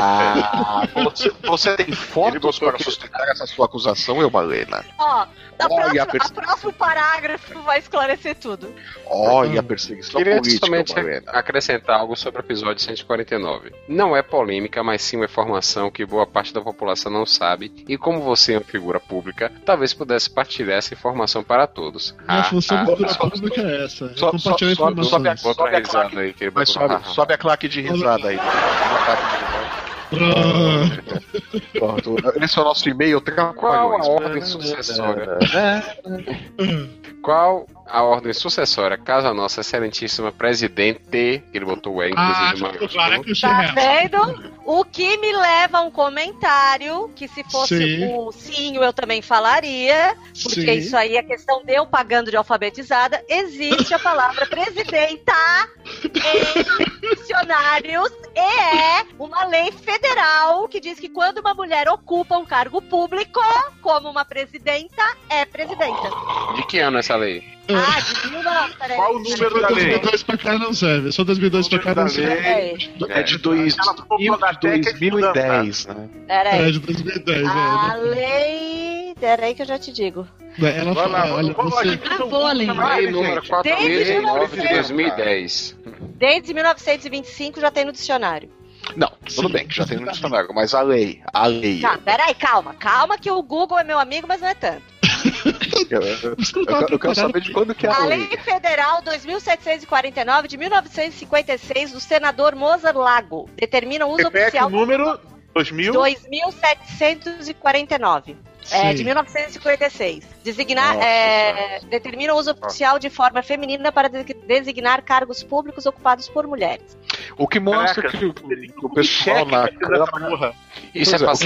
Ah, você, você tem fotos para sustentar essa sua acusação, eu Malena? Ó, a Olha a próxima, a próximo parágrafo vai esclarecer tudo. Olha a perseguição Queria política, somente Malena. acrescentar algo sobre o episódio 149. Não é polêmica, mas sim uma informação que boa parte da população não sabe, e como você é uma figura pública, talvez pudesse partilhar essa informação para todos. Minha Ah, função ah, de figura só- pública é essa. É só- compartilhar só- só- informações. sobe a- Sobe a risada claque. aí Mas sobe, sobe a claque de risada aí. Ah, Pronto, Esse é o nosso e-mail. Qual a ordem sucessória? Qual a ordem sucessória, caso a nossa excelentíssima presidente, ele botou o E, ah, inclusive, ficou claro que o Tá chefe vendo? O que me leva a um comentário que se fosse Sim. o Sinho eu também falaria, porque Sim. isso aí é questão de eu pagando de alfabetizada. Existe a palavra presidenta em dicionários e é uma lei federal que diz que quando uma mulher ocupa um cargo público, como uma presidenta, é presidenta. De que ano essa lei? Ah, de mil não, peraí. Qual o número da Só lei? 2002 pra cá não serve. Só 2002 pra cá não serve. Peraí, É de dois- Aquela fórmula da técnica de 2010, né? peraí. É de 2010, A é. lei. Peraí que eu já te digo. Ela Vai lá, fala, olha, vamos lá, você... gente. Ah, vou, Ale. Lei número Desde 4009 de 1900. 2010. Desde 1925 já tem no dicionário. Não, tudo Sim. bem, que já tem no dicionário, mas a lei, a lei. Tá, peraí, calma. Calma que o Google é meu amigo, mas não é tanto. Eu, quero- saber de quando que é A a Lei. Federal 2749 de 1956 do senador Mozart Lago determina o uso Repete oficial o número 2000. 2749. É, de 1956. Designar, Nossa é, determina o uso oficial de forma feminina para de- designar cargos públicos ocupados por mulheres. O que mostra Caraca, que, o- que o pessoal na Câmara. porra. Isso Pois é é, pra o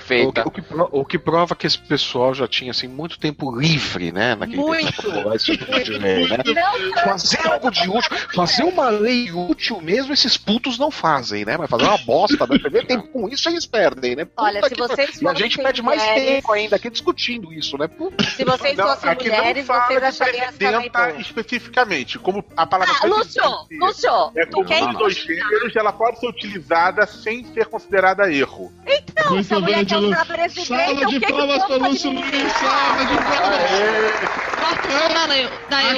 que que o prefeita. que, o que o que prova que esse pessoal já tinha assim, muito tempo livre, né? Naquele Muito. tempo tipo de lei, né? Não, Fazer algo de útil, fazer uma lei útil mesmo, esses putos não fazem, né? Mas fazer uma bosta, né? Perder tempo com isso, eles perdem, né? Puta Olha, se que vocês pariu. E a gente perde mais mulheres- tempo ainda aqui discutindo isso, né? Puta. se vocês Não, fossem aqui mulheres, não vocês de achariam essa especificamente. Como a palavra Ah, Lúcio, Lúcio, é tu quer dois gêneros, ela pode ser utilizada sem ser considerada erro. Então, se a mulher usar presidente, Salva o de o palmas para Lúcio pode Luiz! Salva de palmas!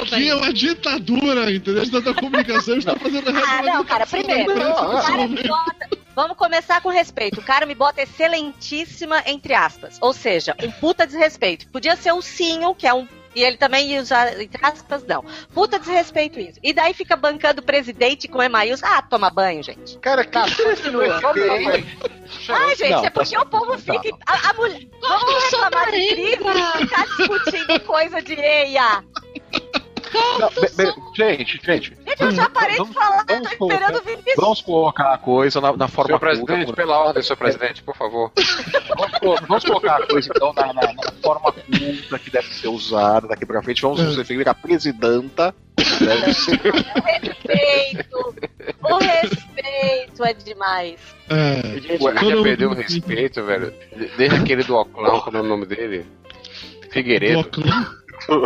Aqui é uma ditadura, entendeu? Da comunicação está fazendo a Ah, não, cara, primeiro, o me bota. Vamos começar com respeito. O cara me bota excelentíssima, entre aspas. Ou seja, um puta desrespeito. Podia ser o Sinho, que é um. E ele também ia usar, entre aspas, não. Puta desrespeito isso. E daí fica bancando o presidente com E maiúsculo. Ah, toma banho, gente. Cara, que Continua. Ai, gente, Não, é porque tá- o povo tá. fica. A, a mulher. Vamos reclamar de crise e ficar discutindo coisa de EIA. Não, be- be- gente, gente, Gente, eu já parei de Vamos- falar, tô vamos esperando vir isso. vamos colocar a coisa na, na forma Senhor presidente, pela ordem, senhor presidente, por favor. Vamos, vamos colocar a coisa então na, na- na forma culta que deve ser usada daqui pra frente. Vamos nos referir à presidenta. Deve ser respeito. O respeito é demais. É, Gente, já perdeu o respeito, velho. Desde aquele do Oclão, como é o nome dele? Figueiredo. Oclão.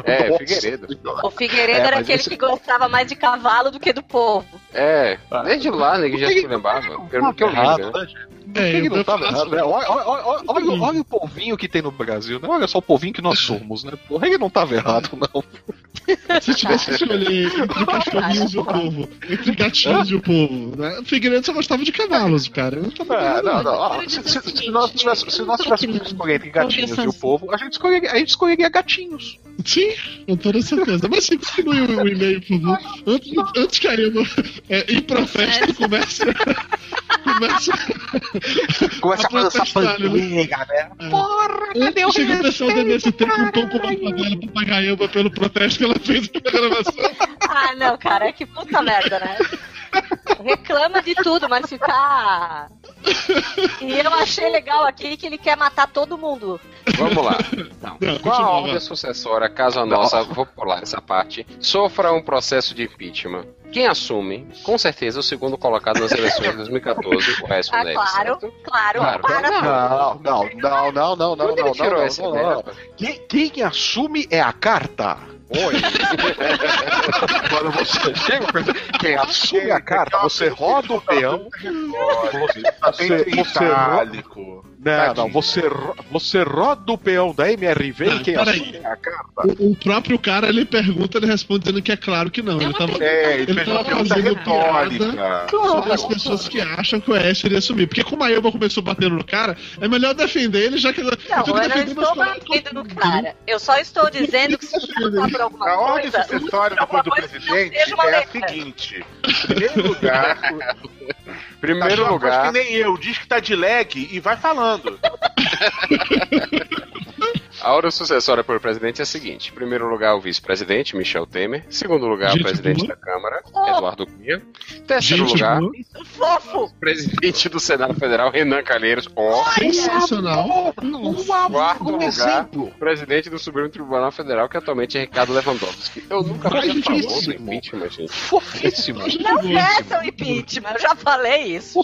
É, Nossa. Figueiredo. O Figueiredo É, era aquele esse- que gostava mais de cavalo do que do povo. É, desde lá, né, que já se lembrava. Pelo que eu lembro, né? Né? É, que que não tava errado, né? Olha, olha, olha, olha, o povinho que tem no Brasil, né? Olha só o povinho que nós somos, né? Porra, ele não tava errado, não. Se tivesse que escolher entre cachorrinhos e o povo, entre gatinhos e o povo, né? O Figueiredo só gostava de cavalos, cara. Eu não tava É, não, não. Eu se, se- o se nós tivéssemos, se não tô tivéssemos opinando. escolher entre gatinhos e o povo, a gente escolheria, a gente escolheria gatinhos. Sim, com toda certeza. Mas sim, continue o, o e-mail, por favor. Antes, antes que a Emma é, ir pra festa comece. comece Começa A a dançar né? panqueca, né? Porra, cadê o chega o pessoal respeito? MST com um tom com uma favela papagaiamba pelo protesto que ela fez na gravação. Ah, não, cara, que puta merda, né? Reclama de tudo, mas ficar. E eu achei legal aqui que ele quer matar todo mundo. Vamos lá. Então, Não, qual a ordem vai. sucessória caso a nossa, vou pular essa parte, sofra um processo de impeachment? Quem assume, com certeza, o segundo colocado nas eleições de 2014, o Écio Ah, claro, certo? claro. Claro. Para Não, não, não, não, não, não, não, não, essa não, ideia? não. Quem, quem assume é a carta. Oi. Quando você chega, quem assume a carta, você roda o peão. Você, você, você ro- itálico. não, não, você, você roda o peão da MRV e quem assume é a carta. O, o próprio cara, ele pergunta, ele responde dizendo que é claro que não. Ele tava, É, ele Ele tava fazendo retórica. sobre as pessoas que acham que o Aécio iria assumir. Porque como a Elba começou batendo no cara, é melhor defender ele, já que eu Não, tô eu não estou batendo no cara. Eu só estou dizendo que se você passar por alguma A ordem coisa. sucessória alguma depois do não presidente é a seguinte: em primeiro lugar, Primeiro Tá lugar, que nem eu, diz que tá de lag e vai falando. a ordem sucessória por presidente é a seguinte: primeiro lugar, o vice-presidente, Michel Temer. Segundo lugar, Gente o presidente da Câmara, Oh. Eduardo Cunha. Terceiro Gente, lugar, boa. Fofo! presidente do Senado Federal, Renan Calheiros. Ó. sensacional. Quarto um lugar, exemplo. presidente do Supremo Tribunal Federal, que atualmente é Ricardo Lewandowski. Eu nunca falei a favor do fofíssimo. impeachment, gente. Fofíssimo. Não peça o impeachment, eu já falei isso.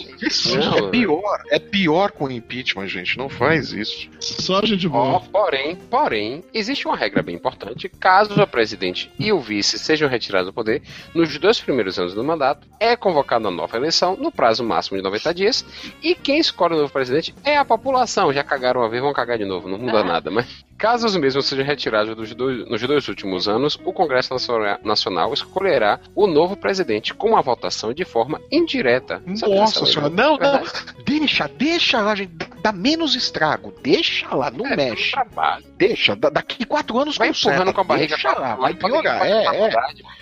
Não, é pior, é pior com impeachment, gente. Não faz isso. Só gente Ó, boa. porém, porém, existe uma regra bem importante. Caso o presidente e o vice sejam retirados do poder, nos dois primeiros anos do mandato, é convocada uma nova eleição no prazo máximo de 90 dias. E quem escolhe o novo presidente é a população. Já cagaram uma vez, vão cagar de novo, não muda Ah. nada. Mas caso os mesmos sejam retirados dos dois- nos dois últimos anos, o Congresso Naciona- Nacional escolherá o novo presidente com uma votação de forma indireta. Nossa senhora, não, não. Deixa, deixa lá, gente. Dá menos estrago. Deixa lá, não É, mexe. trabalho. Dog. Deixa. Da- daqui quatro anos Vai empurrando com a barriga Deixa lá, vai piorar. pra É, é.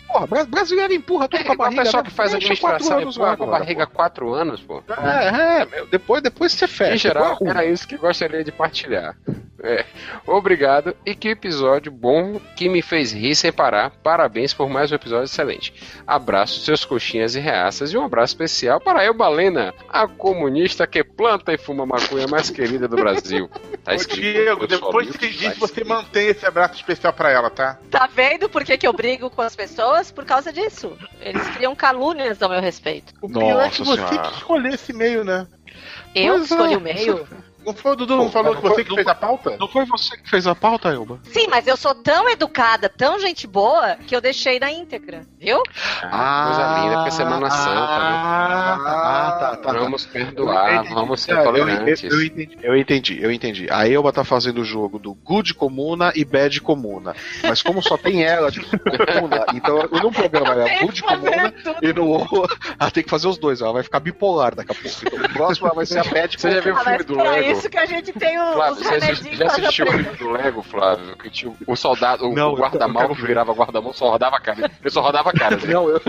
Porra, bra- brasileiro empurra tudo É, com a barriga. o pessoal né? que faz Deixa administração quatro anos empurra com a barriga quatro anos, pô. É, é, meu, depois, depois você fecha. Em geral, era isso que gostaria de partilhar. É. Obrigado e que episódio bom que me fez rir sem parar. Parabéns por mais um episódio excelente. Abraço, seus coxinhas e reaças e um abraço especial para eu, Balena, a comunista que planta e fuma maconha mais querida do Brasil. Tá Ô, escrito Diego, eu sou depois que diz, você mantém esse abraço especial pra ela, tá? Tá vendo por que, que eu brigo com as pessoas? Por causa disso. Eles criam calúnias ao meu respeito. O pior é que você Senhora. que escolheu esse meio, né? Eu Pois escolhi é. o meio. Não foi o Dudu, não falou que você foi- que fez a pauta? Não foi você que fez a pauta, Elba? Sim, mas eu sou tão educada, tão gente boa, que eu deixei na íntegra, viu? Ah, coisa linda, porque é Semana Santa, né? Ah, tá, tá. tá. Vamos perdoar, vamos ser Ah, eu, tolerantes. eu- eu entendi, eu entendi, eu entendi. A Elba tá fazendo o jogo do Good Comuna e Bad Comuna. Mas como só tem ela de Comuna, então num programa ela é Good Comuna e no outro ela tem que fazer os dois. Ela vai ficar bipolar daqui a pouco. Então no próximo ela vai ser a Bad Você já viu o Ah, filme do pra Lego? Isso que a gente tem o, Flávio, os remedinhos já assistiu o filme do Lego, Flávio? Que tinha o soldado, o, Não, o eu guarda-mal quero que virava guarda-mão só rodava a cara. Ele só rodava a cara. assim. Não, eu,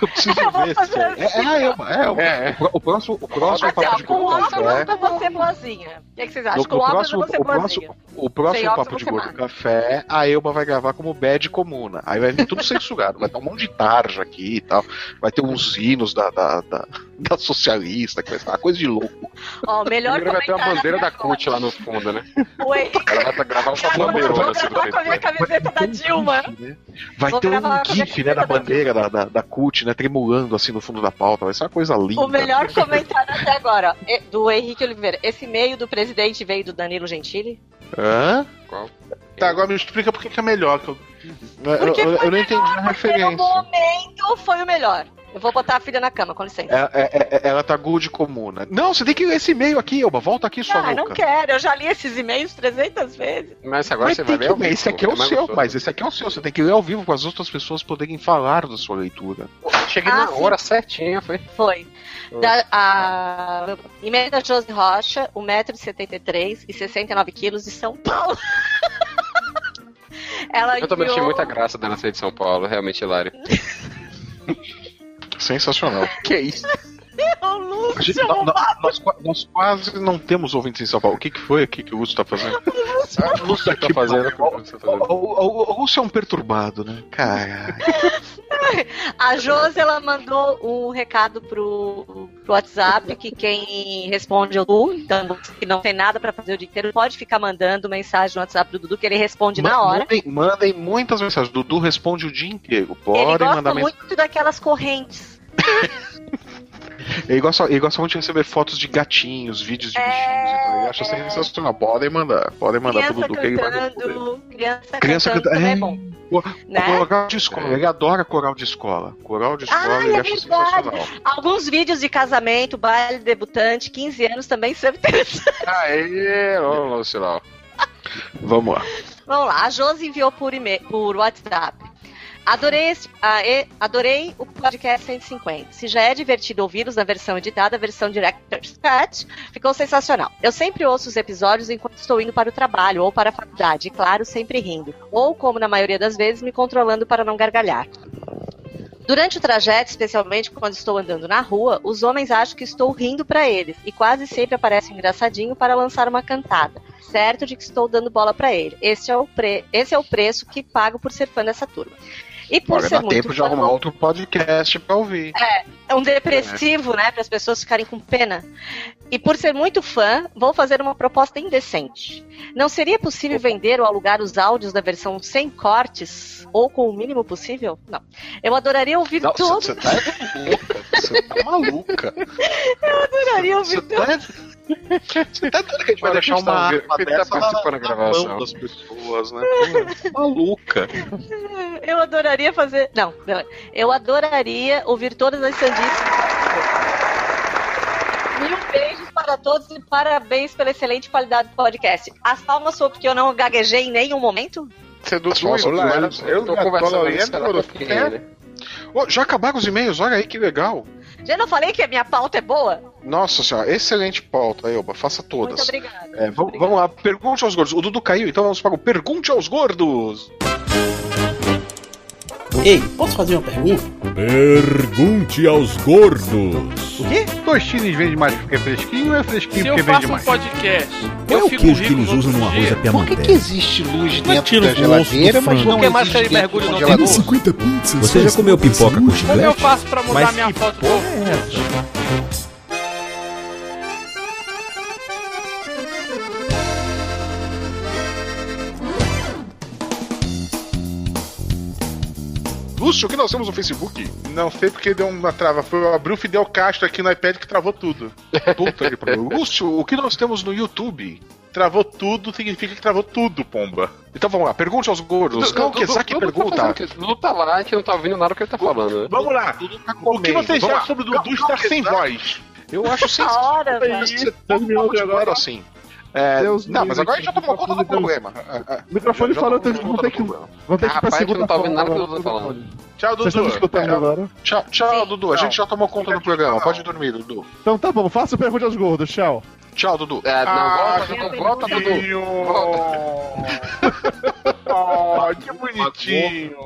eu preciso Eu ver. É, é a Elba, é. É, é. O próximo, o próximo papo de com gordo óculos café. eu vou ser boazinha. O que, que vocês acham? No, com óculos próximo, eu vou ser o boazinha. próximo, o próximo papo de gordo café, a Elba vai gravar como Bad Comuna. Aí vai vir tudo censurado, vai ter um monte de tarja aqui e tal. Vai ter uns hinos da, da, da, da socialista, que vai ser uma coisa de louco. Ó, melhor comentário bandeira da CUT lá no fundo, né? agora. O Henrique Ela vai gravar com a Vou bandeirona assim do gravar com a minha camiseta da Dilma. né? Vai ter um minha gif, né, da bandeira da, da, da CUT, né, tremulando assim no fundo da pauta. Vai ser uma coisa linda. O melhor comentário até agora, é do Henrique Oliveira. Esse e-mail do presidente veio do Danilo Gentili? Hã? Qual? Tá, agora me explica por que é melhor. Que eu... Eu, Porque eu- foi eu não entendi a Porque no referência. momento foi o melhor. Eu vou botar a filha na cama, com licença. É- é- é- ela tá good comuna. Não, você tem que ler esse e-mail aqui, Elba. Volta aqui, sua Ah, louca. não quero. Eu já li esses e-mails 300 vezes. Mas agora Mas você vai ver que ao ler, vivo. esse aqui é o mais seu, gostoso. mas esse aqui é o seu. Você tem que ler ao vivo para as outras pessoas poderem falar da sua leitura. Cheguei Ah, na sim. hora certinha, foi. Foi. Da, a, e-mail da Josi Rocha, 1,73m e 69 quilos de São Paulo. Ela Eu também achei enviou- muita graça dela ser de São Paulo, realmente hilário. Sensacional. Que isso? Lúcio, A gente- nó- nó- nós, nós quase não temos ouvintes em São Paulo. O que, que foi aqui que o Lúcio tá fazendo? O que tá fazendo? O que você tá fazendo? O, o, o, o Lúcio é um perturbado, né? Caralho. A Josi, ela mandou um recado pro, pro WhatsApp que quem responde é o Dudu, então que não tem nada pra fazer o dia inteiro, pode ficar mandando mensagem no WhatsApp do Dudu que ele responde na hora. Mandem, mandem muitas mensagens. Dudu responde o dia inteiro. Ele Podem gosta mandar mensagem. muito daquelas correntes. Ele gosta, ele gosta muito de receber fotos de gatinhos, vídeos de É, bichinhos. Então ele acha é. sensacional. Podem mandar. Podem mandar pro Criança Dudu que ele vai responder. cantando, criança, Criança cantando canta- também é é. bom. Pô, Né? Coral de escola. Ele adora coral de escola. Coral de escola Ai, ele é acha verdade. sensacional. Alguns vídeos de casamento, baile debutante, 15 anos também são interessantes. Aê, Lucilau. Vamos lá. Vamos lá, a Josi enviou por, e-mail, por WhatsApp. Adorei, esse- ah, adorei o podcast 150. Se já é divertido ouvi-los na versão editada, a versão Director's Cut ficou sensacional. Eu sempre ouço os episódios enquanto estou indo para o trabalho ou para a faculdade, e claro, sempre rindo. Ou, como na maioria das vezes, me controlando para não gargalhar. Durante o trajeto, especialmente quando estou andando na rua, os homens acham que estou rindo para eles e quase sempre aparece um engraçadinho para lançar uma cantada, certo de que estou dando bola para ele. Esse é, o pre... Esse é o preço que pago por ser fã dessa turma. E por Olha, ser dá muito tempo de fã, arrumar outro podcast pra ouvir. é um depressivo, né, para as pessoas ficarem com pena. E por ser muito fã, vou fazer uma proposta indecente. Não seria possível vender ou alugar os áudios da versão sem cortes ou com o mínimo possível? Não. Eu adoraria ouvir Não, tudo. você tá louca. Você tá maluca. adoraria ouvir Você tudo. tá. Você tá dando que a gente vai Olha, deixar tá uma arma tá dessa participando na, gravação. mão das pessoas, né? Maluca. Eu adoraria fazer. Não, não. Eu adoraria ouvir todas as sandices. Mil beijos para todos e parabéns pela excelente qualidade do podcast. As palmas foi porque eu não gaguejei em nenhum momento? Você Ui, eu, tô conversando isso, né? Ô, já acabaram os e-mails? Olha aí que legal. Já não falei que a minha pauta é boa? Nossa senhora, excelente pauta, Elba. Faça Muito todas. obrigada. É, vamos, vamos lá, pergunte aos gordos. O Dudu caiu, então vamos para o Pergunte aos Gordos. Ei, posso fazer uma pergunta? Pergunte aos gordos. O quê? Tostines vende mais porque é fresquinho ou é fresquinho Se porque eu vende faço um mais? podcast, Qual é eu o fico queijo que eles no usam no arroz à Por que, que existe luz Mas dentro da o geladeira, mas não mais existe que ele dentro mergulha do no congelador? Tem 50 pizzas. Você já comeu pipoca com Como eu chiclete? faço pra mudar Mas minha foto é Lúcio, o que nós temos no Facebook? Não sei porque deu uma trava. Foi eu abri o Fidel Castro aqui no iPad que travou tudo. Puta que pariu. Lúcio, o que nós temos no YouTube? Travou tudo significa que travou tudo, pomba. Então vamos lá, pergunte aos gordos. Não, que Zaki Dudu tá pergunta. Dudu tá lá, a gente não tá ouvindo nada do que ele tá falando, né? Vamos lá. O que vocês acham sobre o Dudu estar sem voz? Eu acho sensacional. hora, mundo agora assim. É, Deus não, mas agora a gente já tomou conta do problema. O microfone tomou então vou ter que, vou ter que ir pra segunda não tá ouvindo nada que Dudu tá agora. falando. Tchau, Vocês estão Dudu. escutando agora? Tchau, tchau. Dudu. A gente já tomou conta do programa. Pode dormir, Dudu. Então tá bom, faça pergunta aos gordos, tchau. Tchau, Dudu. É, não, Ah, volta, que Dudu, volta, Dudu. bonitinho. Oh, que bonitinho.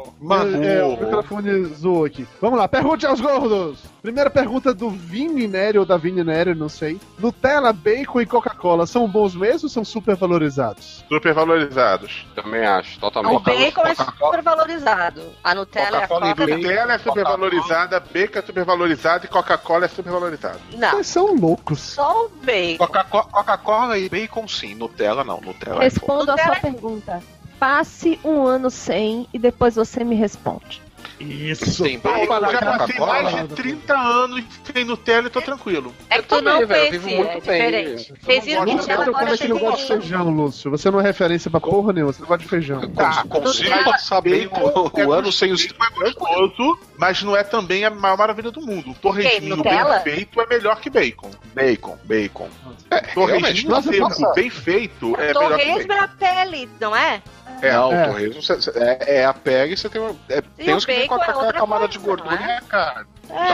É, o microfone zoou aqui. Vamos lá, pergunte aos gordos. Primeira pergunta do Vini Nery ou da Vini Nery, não sei. Nutella, bacon e Coca-Cola são bons mesmo ou são super valorizados? Super valorizados. Também acho, O totalmente. bacon é Coca-Cola. super valorizado. A Nutella e a Coca-Cola Coca. Nutella é super valorizada, bacon é super valorizado e Coca-Cola é super valorizado. Não, Vocês são loucos. só o bacon. Coca-Co- Coca-Cola e bacon sim. Nutella não. Nutella é. Respondo a sua pergunta. Passe um ano sem e depois você me responde. Isso. Tem bacon já passei mais de 30 anos sem Nutella e tô tranquilo. É que tu não eu vivo é muito bem. diferente. Fez não agora é que não tem gosta de feijão, Lúcio? Você não é referência pra porra nenhuma, você não gosta de feijão. Tá, Consigo Nutella, passar bem o, é o ano sem os. gostoso, mas não é também a maior maravilha do mundo. Um torresminho Nutella? bem feito é melhor que bacon. Bacon, bacon. É, realmente, Torresminho nossa, seco nossa. bem feito é melhor que Torresmo bacon. é a pele, não é? É, não, é. torresmo é, é a pele e você tem uma. É, tem o uns que com a, é com a camada coisa, de gordura é? e a carne.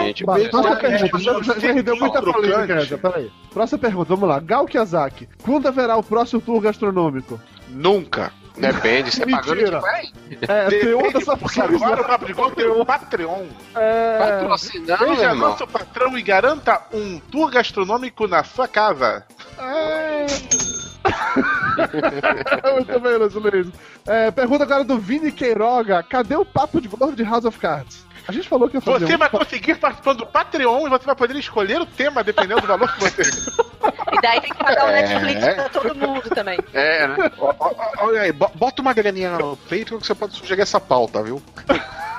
Gente, Ba- beleza. Próxima é, pergunta, já, já, já rendeu muita polêmica peraí. Próxima pergunta, vamos lá. Gal Kiyosaki, quando haverá o próximo tour gastronômico? Nunca. Depende, você pagando Mentira. de vai. É, tem só porque agora o Papo de Gol tem o Patreon. É, Patrocinando, Seja irmão. nosso patrão e garanta um tour gastronômico na sua casa. Muito bem, Lúcio Luiz. É, pergunta agora do Vini Queiroga. Cadê o papo de gordo de House of Cards? A gente falou que ia fazer Você um... vai conseguir participando do Patreon e você vai poder escolher o tema dependendo do valor que você. E daí tem que pagar o É. Netflix pra todo mundo também. É, né? Olha aí, bo- bota uma graninha no Patreon que você pode sugerir essa pauta, viu?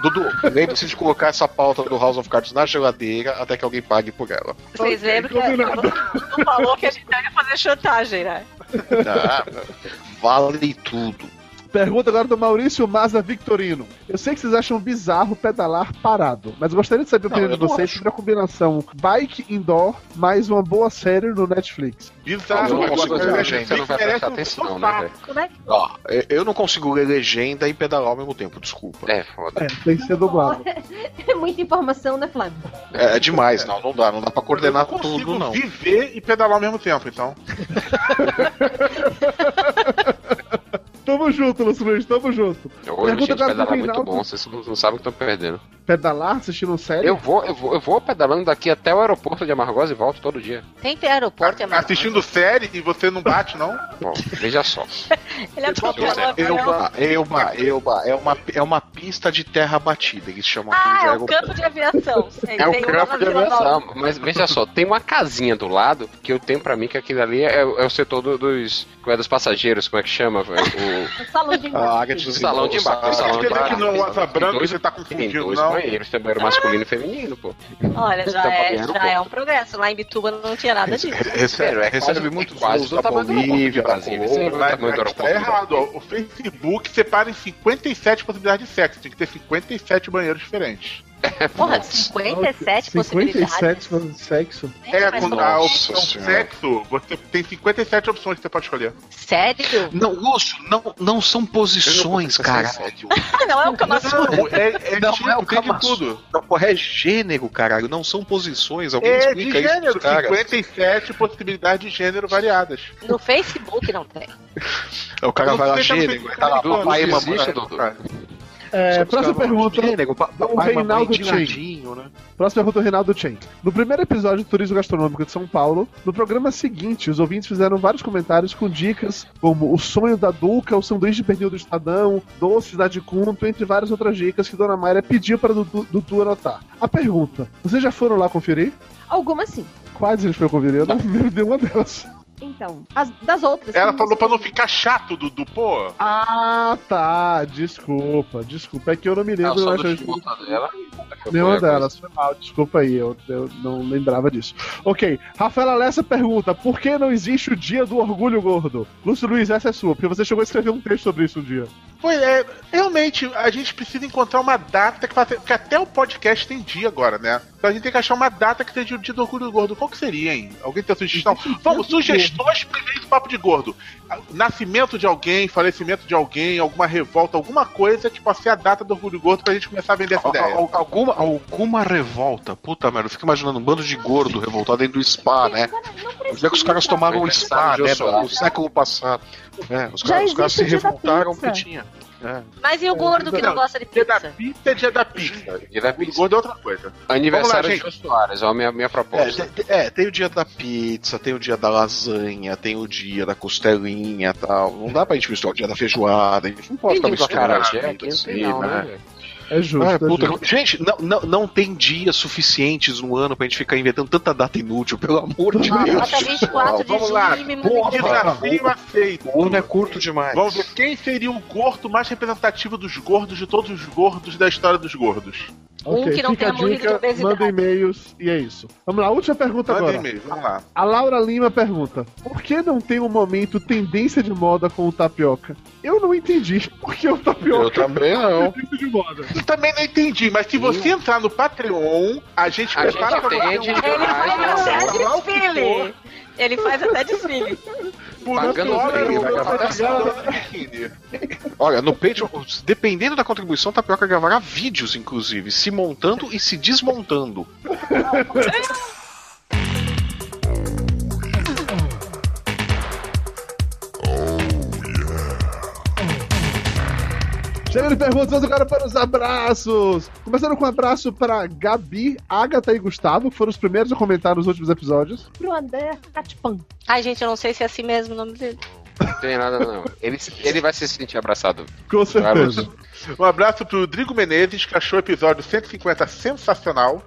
Dudu, lembre-se de colocar essa pauta do House of Cards na geladeira até que alguém pague por ela. Vocês lembram que a- não falou que a gente ia fazer chantagem, né? Ah, vale tudo. Pergunta agora do Maurício Maza Victorino. Eu sei que vocês acham bizarro pedalar parado, mas gostaria de saber a opinião de vocês sobre a combinação bike indoor mais uma boa série no Netflix. Bizarro. Eu não consigo merece- legenda, Você não vai prestar atenção, né, velho? É Ó, eu- não consigo ler legenda e pedalar ao mesmo tempo, desculpa. É, foda. É, tem que ser dublado. É muita informação, né, Flávio? É, é demais, não, não dá, não dá pra coordenar eu não tudo, consigo não. viver e pedalar ao mesmo tempo, então. Tamo junto, Lúcio Luiz, tamo junto. Hoje, Pergunta gente, pedalar é muito bom, vocês não sabem o que estão perdendo. Pedalar assistindo série? Eu vou, eu vou, eu vou pedalando daqui até o aeroporto de Amargosa e volto todo dia. tem aeroporto é mais. Assistindo série e você não bate, não? Bom, veja só. Ele o avião. Elba, Elba, Elba, é uma, é uma pista de terra batida, eles chamam aquilo Ah, de é o campo de aviação. Sei, É o campo de aviação. Mas veja só, tem uma casinha do lado que eu tenho pra mim que aquilo ali é, é o setor do- dos. Como é dos passageiros, como é que chama? velho? O, salão de A área de o salão de embaixo. Salão de que não é o Asa Branca dois- você tá confundindo, dois não? banheiros, tem banheiro masculino e feminino, pô. Olha, já, Tá é, já é um progresso. Lá em Bituba não tinha nada disso. Recebe, é recebe quase- muitos da Bolívia, mas tá errado, ó. O Facebook separa em 57 possibilidades de sexo. Tem que ter 57 banheiros diferentes. Porra, 57 possibilidades. 57 falando de sexo. É, quando não- a opção sexo, você tem 57 opções que você pode escolher. Sério? Não, Lúcio, não, não são posições, cara. Não é o Kama. Não, é, é Não, tipo, é o de Kama tudo. Não, porra, é gênero, caralho, não são posições. Alguém É de explica isso gênero, pros caras. 57 possibilidades de gênero variadas. No Facebook não tem. O cara Não vai lá, é gênero, Facebook, tá lá, não, e não mamãe. É, próxima pergunta. Gênero, pa- O Reinaldo de Chen. né? Próxima pergunta do Reinaldo Chen. No primeiro episódio do Turismo Gastronômico de São Paulo, no programa seguinte, os ouvintes fizeram vários comentários com dicas como o sonho da Duca, o sanduíche de pernil do Estadão, doces da Dicunto, entre várias outras dicas que Dona Mayra pediu para Dudu, Dudu anotar. A pergunta: vocês já foram lá conferir? Algumas sim. Quais eles foram conferir? Eu não me lembro de uma delas. Então, as, das outras. Ela falou pra não ficar chato, Dudu, pô. Ah, tá. Desculpa, desculpa. É que eu não me lembro. Não, eu só acho- do de mortadela. Nenhuma delas, foi mal, desculpa aí, eu, eu não lembrava disso. Ok, Rafaela Lessa pergunta: por que não existe o dia do orgulho gordo? Lúcio Luiz, essa é sua, porque você chegou a escrever um texto sobre isso um dia. Pois é, realmente, a gente precisa encontrar uma data que faça. Porque até o podcast tem dia agora, né? Então a gente tem que achar uma data que seja o dia do orgulho gordo. Qual que seria, hein? Alguém tem sugestão? Vamos, pra esse papo de gordo. Nascimento de alguém, falecimento de alguém, alguma revolta, alguma coisa que possa ser a data do orgulho gordo pra gente começar a vender essa ideia. al- Alguma, alguma revolta. Puta merda, eu fico imaginando um bando de gordo revoltado dentro do spa, né? Onde é que os caras tomaram o spa, né? No século passado. É, os, caras, os caras se revoltaram pizza. porque tinha. É. Mas e o gordo que não gosta de Dia da pizza? pizza é dia da pizza. Dia da pizza. gordo é outra coisa. Aniversário Vamos de lá, Jô Soares, ó, a minha, minha É, proposta. te- te- é, tem o dia da pizza, tem o dia da lasanha, tem o dia da costelinha e tal. Não dá pra gente misturar o dia da feijoada, a gente não pode Tem ficar misturando não tem assim, não, né? né? É justo. Ah, é puta, justo. gente, não, não, não tem dias suficientes no ano pra gente ficar inventando tanta data inútil, pelo amor de Deus. Bota 24 de Vamos lá. Porra. Desafio aceito. O ano é curto demais. Vamos ver quem seria o gordo mais representativo dos gordos de todos os gordos da história dos gordos. Um Ok, que não fica tenha morrido de obesidade. manda e-mails e é isso. Vamos lá, última pergunta Manda agora. e-mail, vamos lá. A Laura Lima pergunta: Por que não tem um momento tendência de moda com o tapioca? Eu não entendi por que o tapioca Eu também não. é tendência de moda. Eu também não entendi, mas se você entrar no Patreon, a gente A prepara gente pra você um- Ele faz até não, não, desfile. Ele faz até desfile. Pagando eu vai gravar fazer a biquíni. Olha, no Patreon, dependendo da contribuição, Tapioca gravará vídeos, inclusive, se montando e se desmontando. Chega de perguntas, agora para os abraços. Começando com um abraço para Gabi, Agatha e Gustavo, que foram os primeiros a comentar nos últimos episódios. Pro André Catpan. Ai, gente, eu não sei se é assim mesmo o nome dele. Tem nada não. Ele, ele vai se sentir abraçado. Com certeza. Um abraço pro Rodrigo Menezes, que achou o episódio 150 sensacional.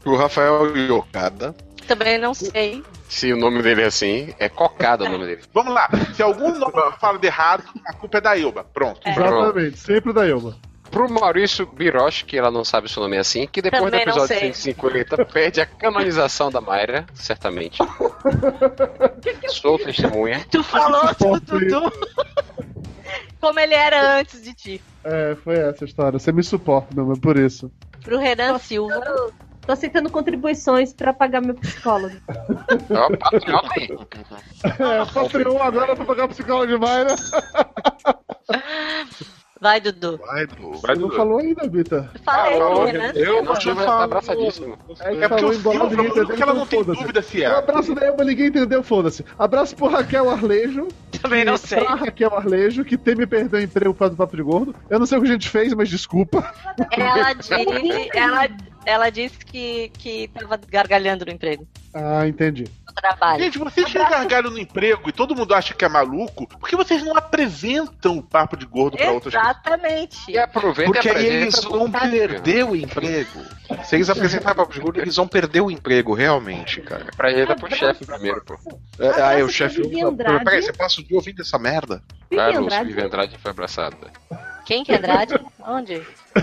Pro Rafael Yokada. Também não sei. Se o nome dele é assim, é cocada o nome dele. Vamos lá. Se algum nome fala de errado, a culpa é da Ilba. Pronto. Exatamente, sempre da Ilma. Pro Maurício Biroche, que ela não sabe se o nome é assim, que depois Também do episódio sei. 150 perde a canonização da Mayra, certamente. Sou testemunha. Tu falou tudo, tudo. Como ele era antes de ti. É, foi essa a história. Você me suporta, meu, é por isso. Pro Renan Silva. Tô aceitando contribuições pra pagar meu psicólogo. Ó, Patreon aí. É, Patreon agora pra pagar o psicólogo de Mayra. Vai, Dudu. Vai, Dudu. Você não falou ainda, Bita. Falei, Falou, Renan eu não tive tá abraçadíssimo. É, É porque o Silva, porque ela não tem dúvida se Um é. abraço da Elba, ninguém entendeu, foda-se. Abraço pro Raquel Arlejo. Também não que- sei. Pra Raquel Arlejo, que tem me perdeu o emprego por causa do Papo de Gordo. Eu não sei o que a gente fez, mas desculpa. Ela disse, ela, ela disse que, que tava gargalhando no emprego, Ah, entendi. no trabalho. Gente, vocês que gargalham no emprego e todo mundo acha que é maluco, por que vocês não apresentam o papo de gordo pra outras pessoas? Exatamente. E aproveita Porque aí eles vão perder o emprego. Se eles apresentarem papo de gordo, eles vão perder o emprego, realmente, cara. Apresenta pro chefe primeiro, pô. É, aí o pra chefe. Vivi Andrade. Peraí, você passa o dia ouvindo essa merda? Vivi Ah, Lúcio Andrade. Vivi Andrade foi abraçado. Quem que é Andrade? Onde?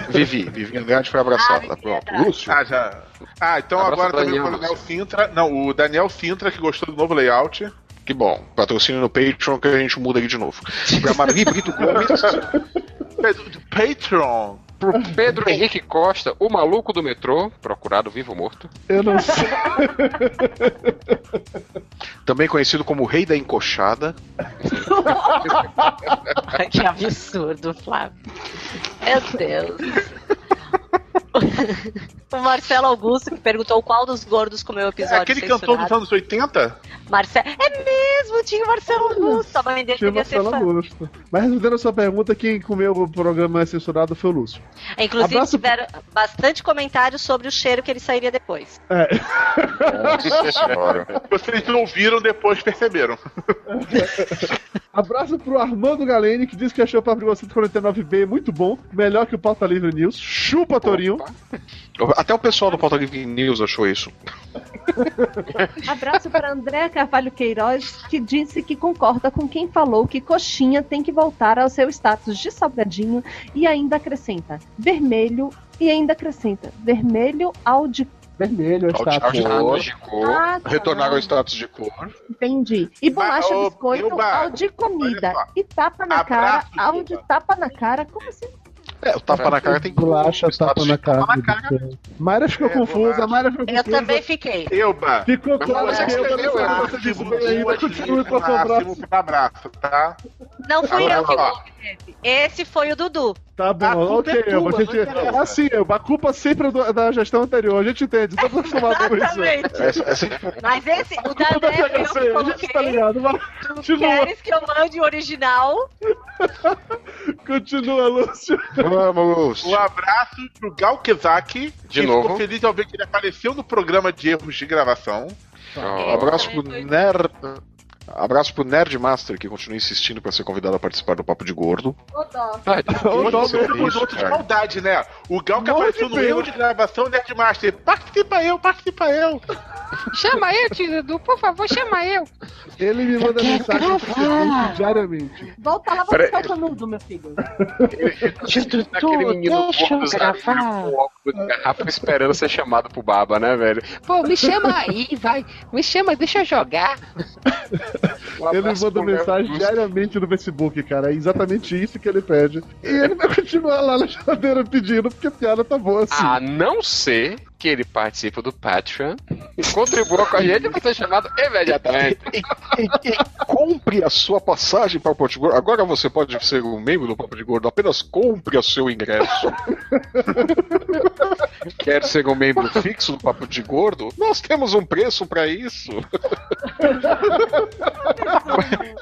Vivi, Vivi Andrade foi abraçada. Ah, Pronto. Andrade. Lúcio. Ah, já. Ah, então Abraço agora também Daniel, o Daniel. Sintra. Não, o Daniel Sintra, que gostou do novo layout. Que bom. Patrocínio no Patreon que a gente muda ele de novo. Pra Marli Brito Gomes. Patreon. Pro Pedro Henrique Costa, o maluco do metrô, procurado vivo ou morto. Eu não sei. Também conhecido como o Rei da Encoxada. que absurdo, Flávio. Meu Deus. O Marcelo Augusto que perguntou qual dos gordos comeu o É episódio aquele cantor dos anos 80? Marcelo... É mesmo, tinha o Marcelo Augusto. A mãe dele Tinha devia ser Marcelo fã. Augusto. Mas respondendo a sua pergunta, quem comeu o programa censurado foi o Lúcio. Inclusive, Abraço- tiveram bastante comentários sobre o cheiro que ele sairia depois. É, Nossa senhora. Vocês ouviram, depois perceberam. Abraço pro Armando Galene, que disse que achou o Papo de 149B muito bom, melhor que o Pauta Livre News. Chupa, Torinho. Até o pessoal do Pauta Livre News achou isso. Abraço para André Carvalho Queiroz, que disse que concorda com quem falou que coxinha tem que voltar ao seu status de salgadinho e ainda acrescenta vermelho e ainda acrescenta vermelho ao de. Vermelho, Ao está. de- Ao de cor. Ah, tá. Retornar ao status de cor. Entendi. E bolacha ô, biscoito ao de comida. E tapa na cara Abraço, ao de tapa na cara. Como assim? É, o tapa na cara tem Bolacha, tapa na tapa cara. na cara. Mayra ficou É, confusa, bolacha. Mayra ficou Eu confusa. também fiquei. Euba. Ficou Mas claro que eu não errado. sei se você disse bem ainda, continue com o seu abraço. abraço, tá? Não fui Agora, eu que coloquei esse. Esse foi o Dudu. Tá A bom, ok, é tua, Elba, a gente... Assim, Elba, a culpa sempre é da gestão anterior, a gente entende, estamos acostumados com isso. Exatamente. Mas esse, o da Débora, eu que a gente tá coloquei. ligado. Tu queres que eu mande o original? continua, Lúcio. Vamos. Um abraço pro Gal Kezaki, De que novo. ficou feliz ao ver que ele apareceu no programa de erros de gravação. Ó, Abraço pro Nerd. Abraço pro Nerd Master, que continua insistindo pra ser convidado a participar do Papo de Gordo. tá, Ô, Os dó Isso, mesmo. outros de maldade, né? O Gal que Morre apareceu no erro de gravação, Nerdmaster, participa eu, participa eu. Chama eu, tio Dudu, por favor, chama eu. Ele me manda mensagem no Facebook diariamente. Volta lá, Peraí. você solta nudo, meu filho. Aquele menino deixa eu gravar. com óculos de garrafa esperando ser chamado pro baba, né, velho? Pô, me chama aí, vai. Me chama, deixa eu jogar. Um Ele manda mensagem diariamente no Facebook, cara. É exatamente isso que ele pede. E ele vai continuar lá na geladeira pedindo, porque a piada tá boa assim. A não ser que ele participe do Patreon e contribua com a gente pra ser chamado imediatamente. E, e- e compre a sua passagem para o Papo de Gordo. Agora você pode ser um membro do Papo de Gordo. Apenas compre o seu ingresso. Quer ser um membro fixo do Papo de Gordo? Nós temos um preço para isso.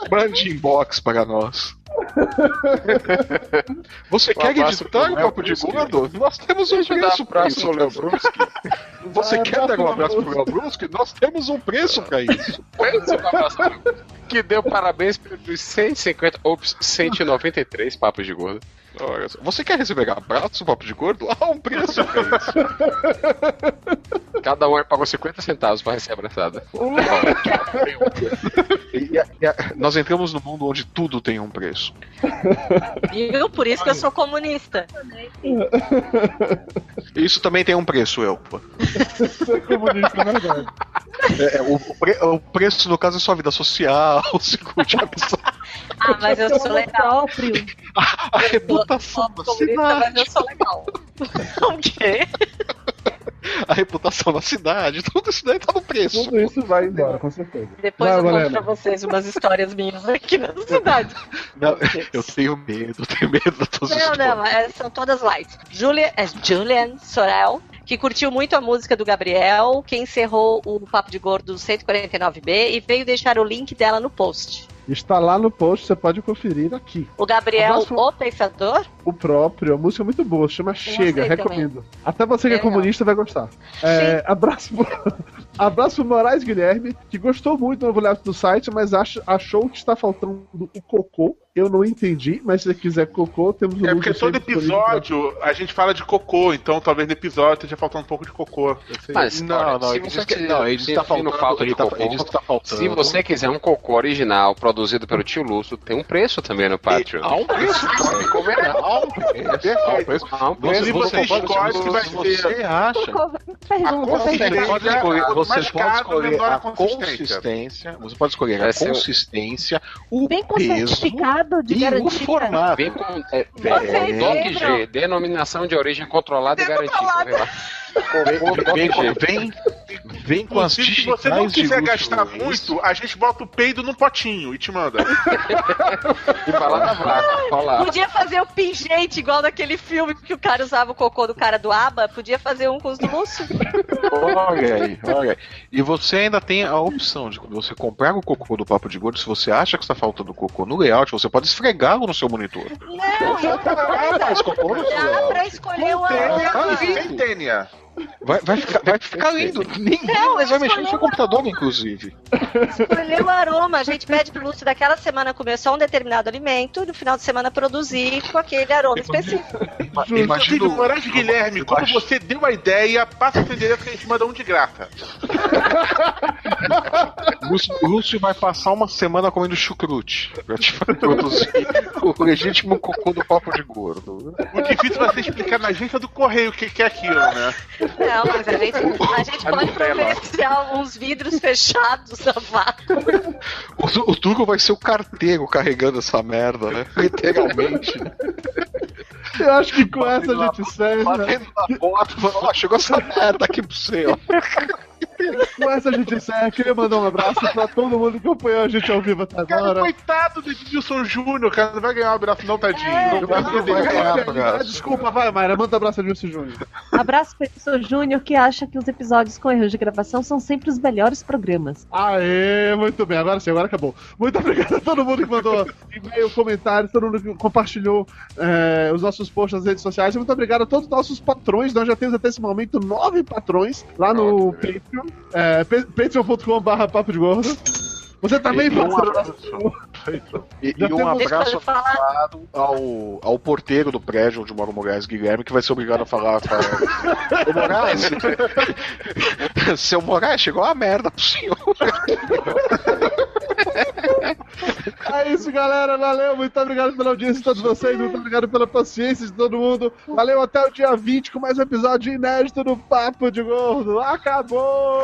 Mande inbox para nós. Você Um quer editar o papo de gordo? Nós temos um Deixa preço pra abraço isso. Léo Bruschi. Você quer dar um abraço pro Léo Bruschi? Nós temos um preço pra isso. Que deu parabéns pelos 150, ops, 193 papos de gordo. Olha só. Você quer receber abraço, papo de gordo? Há um preço pra isso. Cada um pagou 50 centavos pra receber abraçada. E a- e a- nós entramos no mundo onde tudo tem um preço. Viu? Por isso que eu sou comunista. Isso também tem um preço, Elpa. Isso é comunista, é verdade. É, é, o, pre- o preço, no caso, é sua vida social, seguro de habitação, Ah, mas eu sou legal. próprio. a reputação da Comunista, cidade. mas eu sou legal. o quê? A reputação da cidade, tudo isso daí tá no preço. Tudo isso vai embora, com certeza. Depois Vai, eu conto Valena. pra vocês umas histórias minhas aqui na cidade. Não, eu tenho medo, eu tenho medo das tuas Não, não, é, são todas light. Julia, é Julian Sorel, que curtiu muito a música do Gabriel, que encerrou o Papo de Gordo 149B e veio deixar o link dela no post. Está lá no post, você pode conferir aqui. O Gabriel, Abraço. o pensador, O próprio, a música é muito boa, se chama Chega, recomendo. Até você que é Legal. comunista vai gostar. É, abraço, pro- abraço pro Moraes Guilherme, que gostou muito do novo layout do site, mas acha- achou que está faltando o cocô. Eu não entendi, mas se você quiser cocô, temos o É porque todo disponível pra- episódio a gente fala de cocô, então talvez no episódio esteja faltando um pouco de cocô. Mas, Não, não, se ele você diz que- quiser- não, ele tá faltando, falta de tá- cocô, ele tá faltando. Se você quiser um cocô original produzido pelo tio Lúcio, tem um preço também no Patreon. Há um preço, pode. Se você escolhe que vai se ser você acha. Você pode escolher, a a consistência. Você pode escolher a o- consistência, o peso certificado de e o formato. Com é, Vocês DOC lembram? G, denominação de origem controlada e garantida. Vem Vem, vem, com as se você não quiser gastar muito, a gente bota o peido num potinho e te manda. E balada fraca. Olha Podia fazer o pingente igual naquele filme que o cara usava o cocô do cara do ABA. Podia fazer um com os do Lúcio. Olha aí, olha aí. E você ainda tem a opção de quando você comprar o cocô do Papo de Gordo, se você acha que está faltando cocô no layout, você pode esfregá-lo no seu monitor. Não, não nada. Esse cocô no seu Dá pra escolher o e sem tênia. Vai, vai, ficar, vai ficar lindo. Ninguém Não, mais vai mexer no seu computador, inclusive. Escolher o aroma. A gente pede pro Lúcio daquela semana comer só um determinado alimento, no final de semana produzir com aquele aroma específico. Inclusive, Imagina o- Moraes Guilherme, como Imagina- você deu a ideia, passa o seu endereço que a gente manda um de graça. Lúcio, Lúcio vai passar uma semana comendo chucrute pra te produzir o legítimo cocô do Papo de Gordo. O difícil vai ser explicar na agência do correio o que que é aquilo, né? Não, mas a gente, a gente pode providenciar uns vidros fechados na vaca. O, o Tuco vai ser o carteiro carregando essa merda, né? Literalmente. né? Eu acho que com essa a gente encerra. Batendo na porta, falando, ó, chegou essa merda aqui pro ó. Com essa a gente encerra. Queria mandar um abraço pra todo mundo que acompanhou a gente ao vivo até Cara, agora. coitado do Edilson Júnior, cara, não vai ganhar um abraço não, tadinho. É, não vai não vai ganhar. Ah, abraço. Desculpa, vai, Mayra. Manda um abraço a Nilson Júnior. Abraço para o Júnior que acha que os episódios com erros de gravação são sempre os melhores programas. Aê, muito bem. Agora sim, agora acabou. Muito obrigado a todo mundo que mandou e-mail, comentários, todo mundo que compartilhou é, os nossos posts nas redes sociais. Muito obrigado a todos os nossos patrões. Nós já temos até esse momento nove patrões lá no Patreon. É, pa- patreon.com.br papo de gordo. Você também E um abraço, e, e um abraço ao, ao porteiro do prédio onde mora o Moraes Guilherme, que vai ser obrigado a falar com a... Ô Moraes, seu Moraes, chegou uma merda pro senhor. É isso, galera. Valeu. Muito obrigado pela audiência de todos vocês. Muito obrigado pela paciência de todo mundo. Valeu até o dia 20 com mais um episódio inédito do Papo de Gordo. Acabou!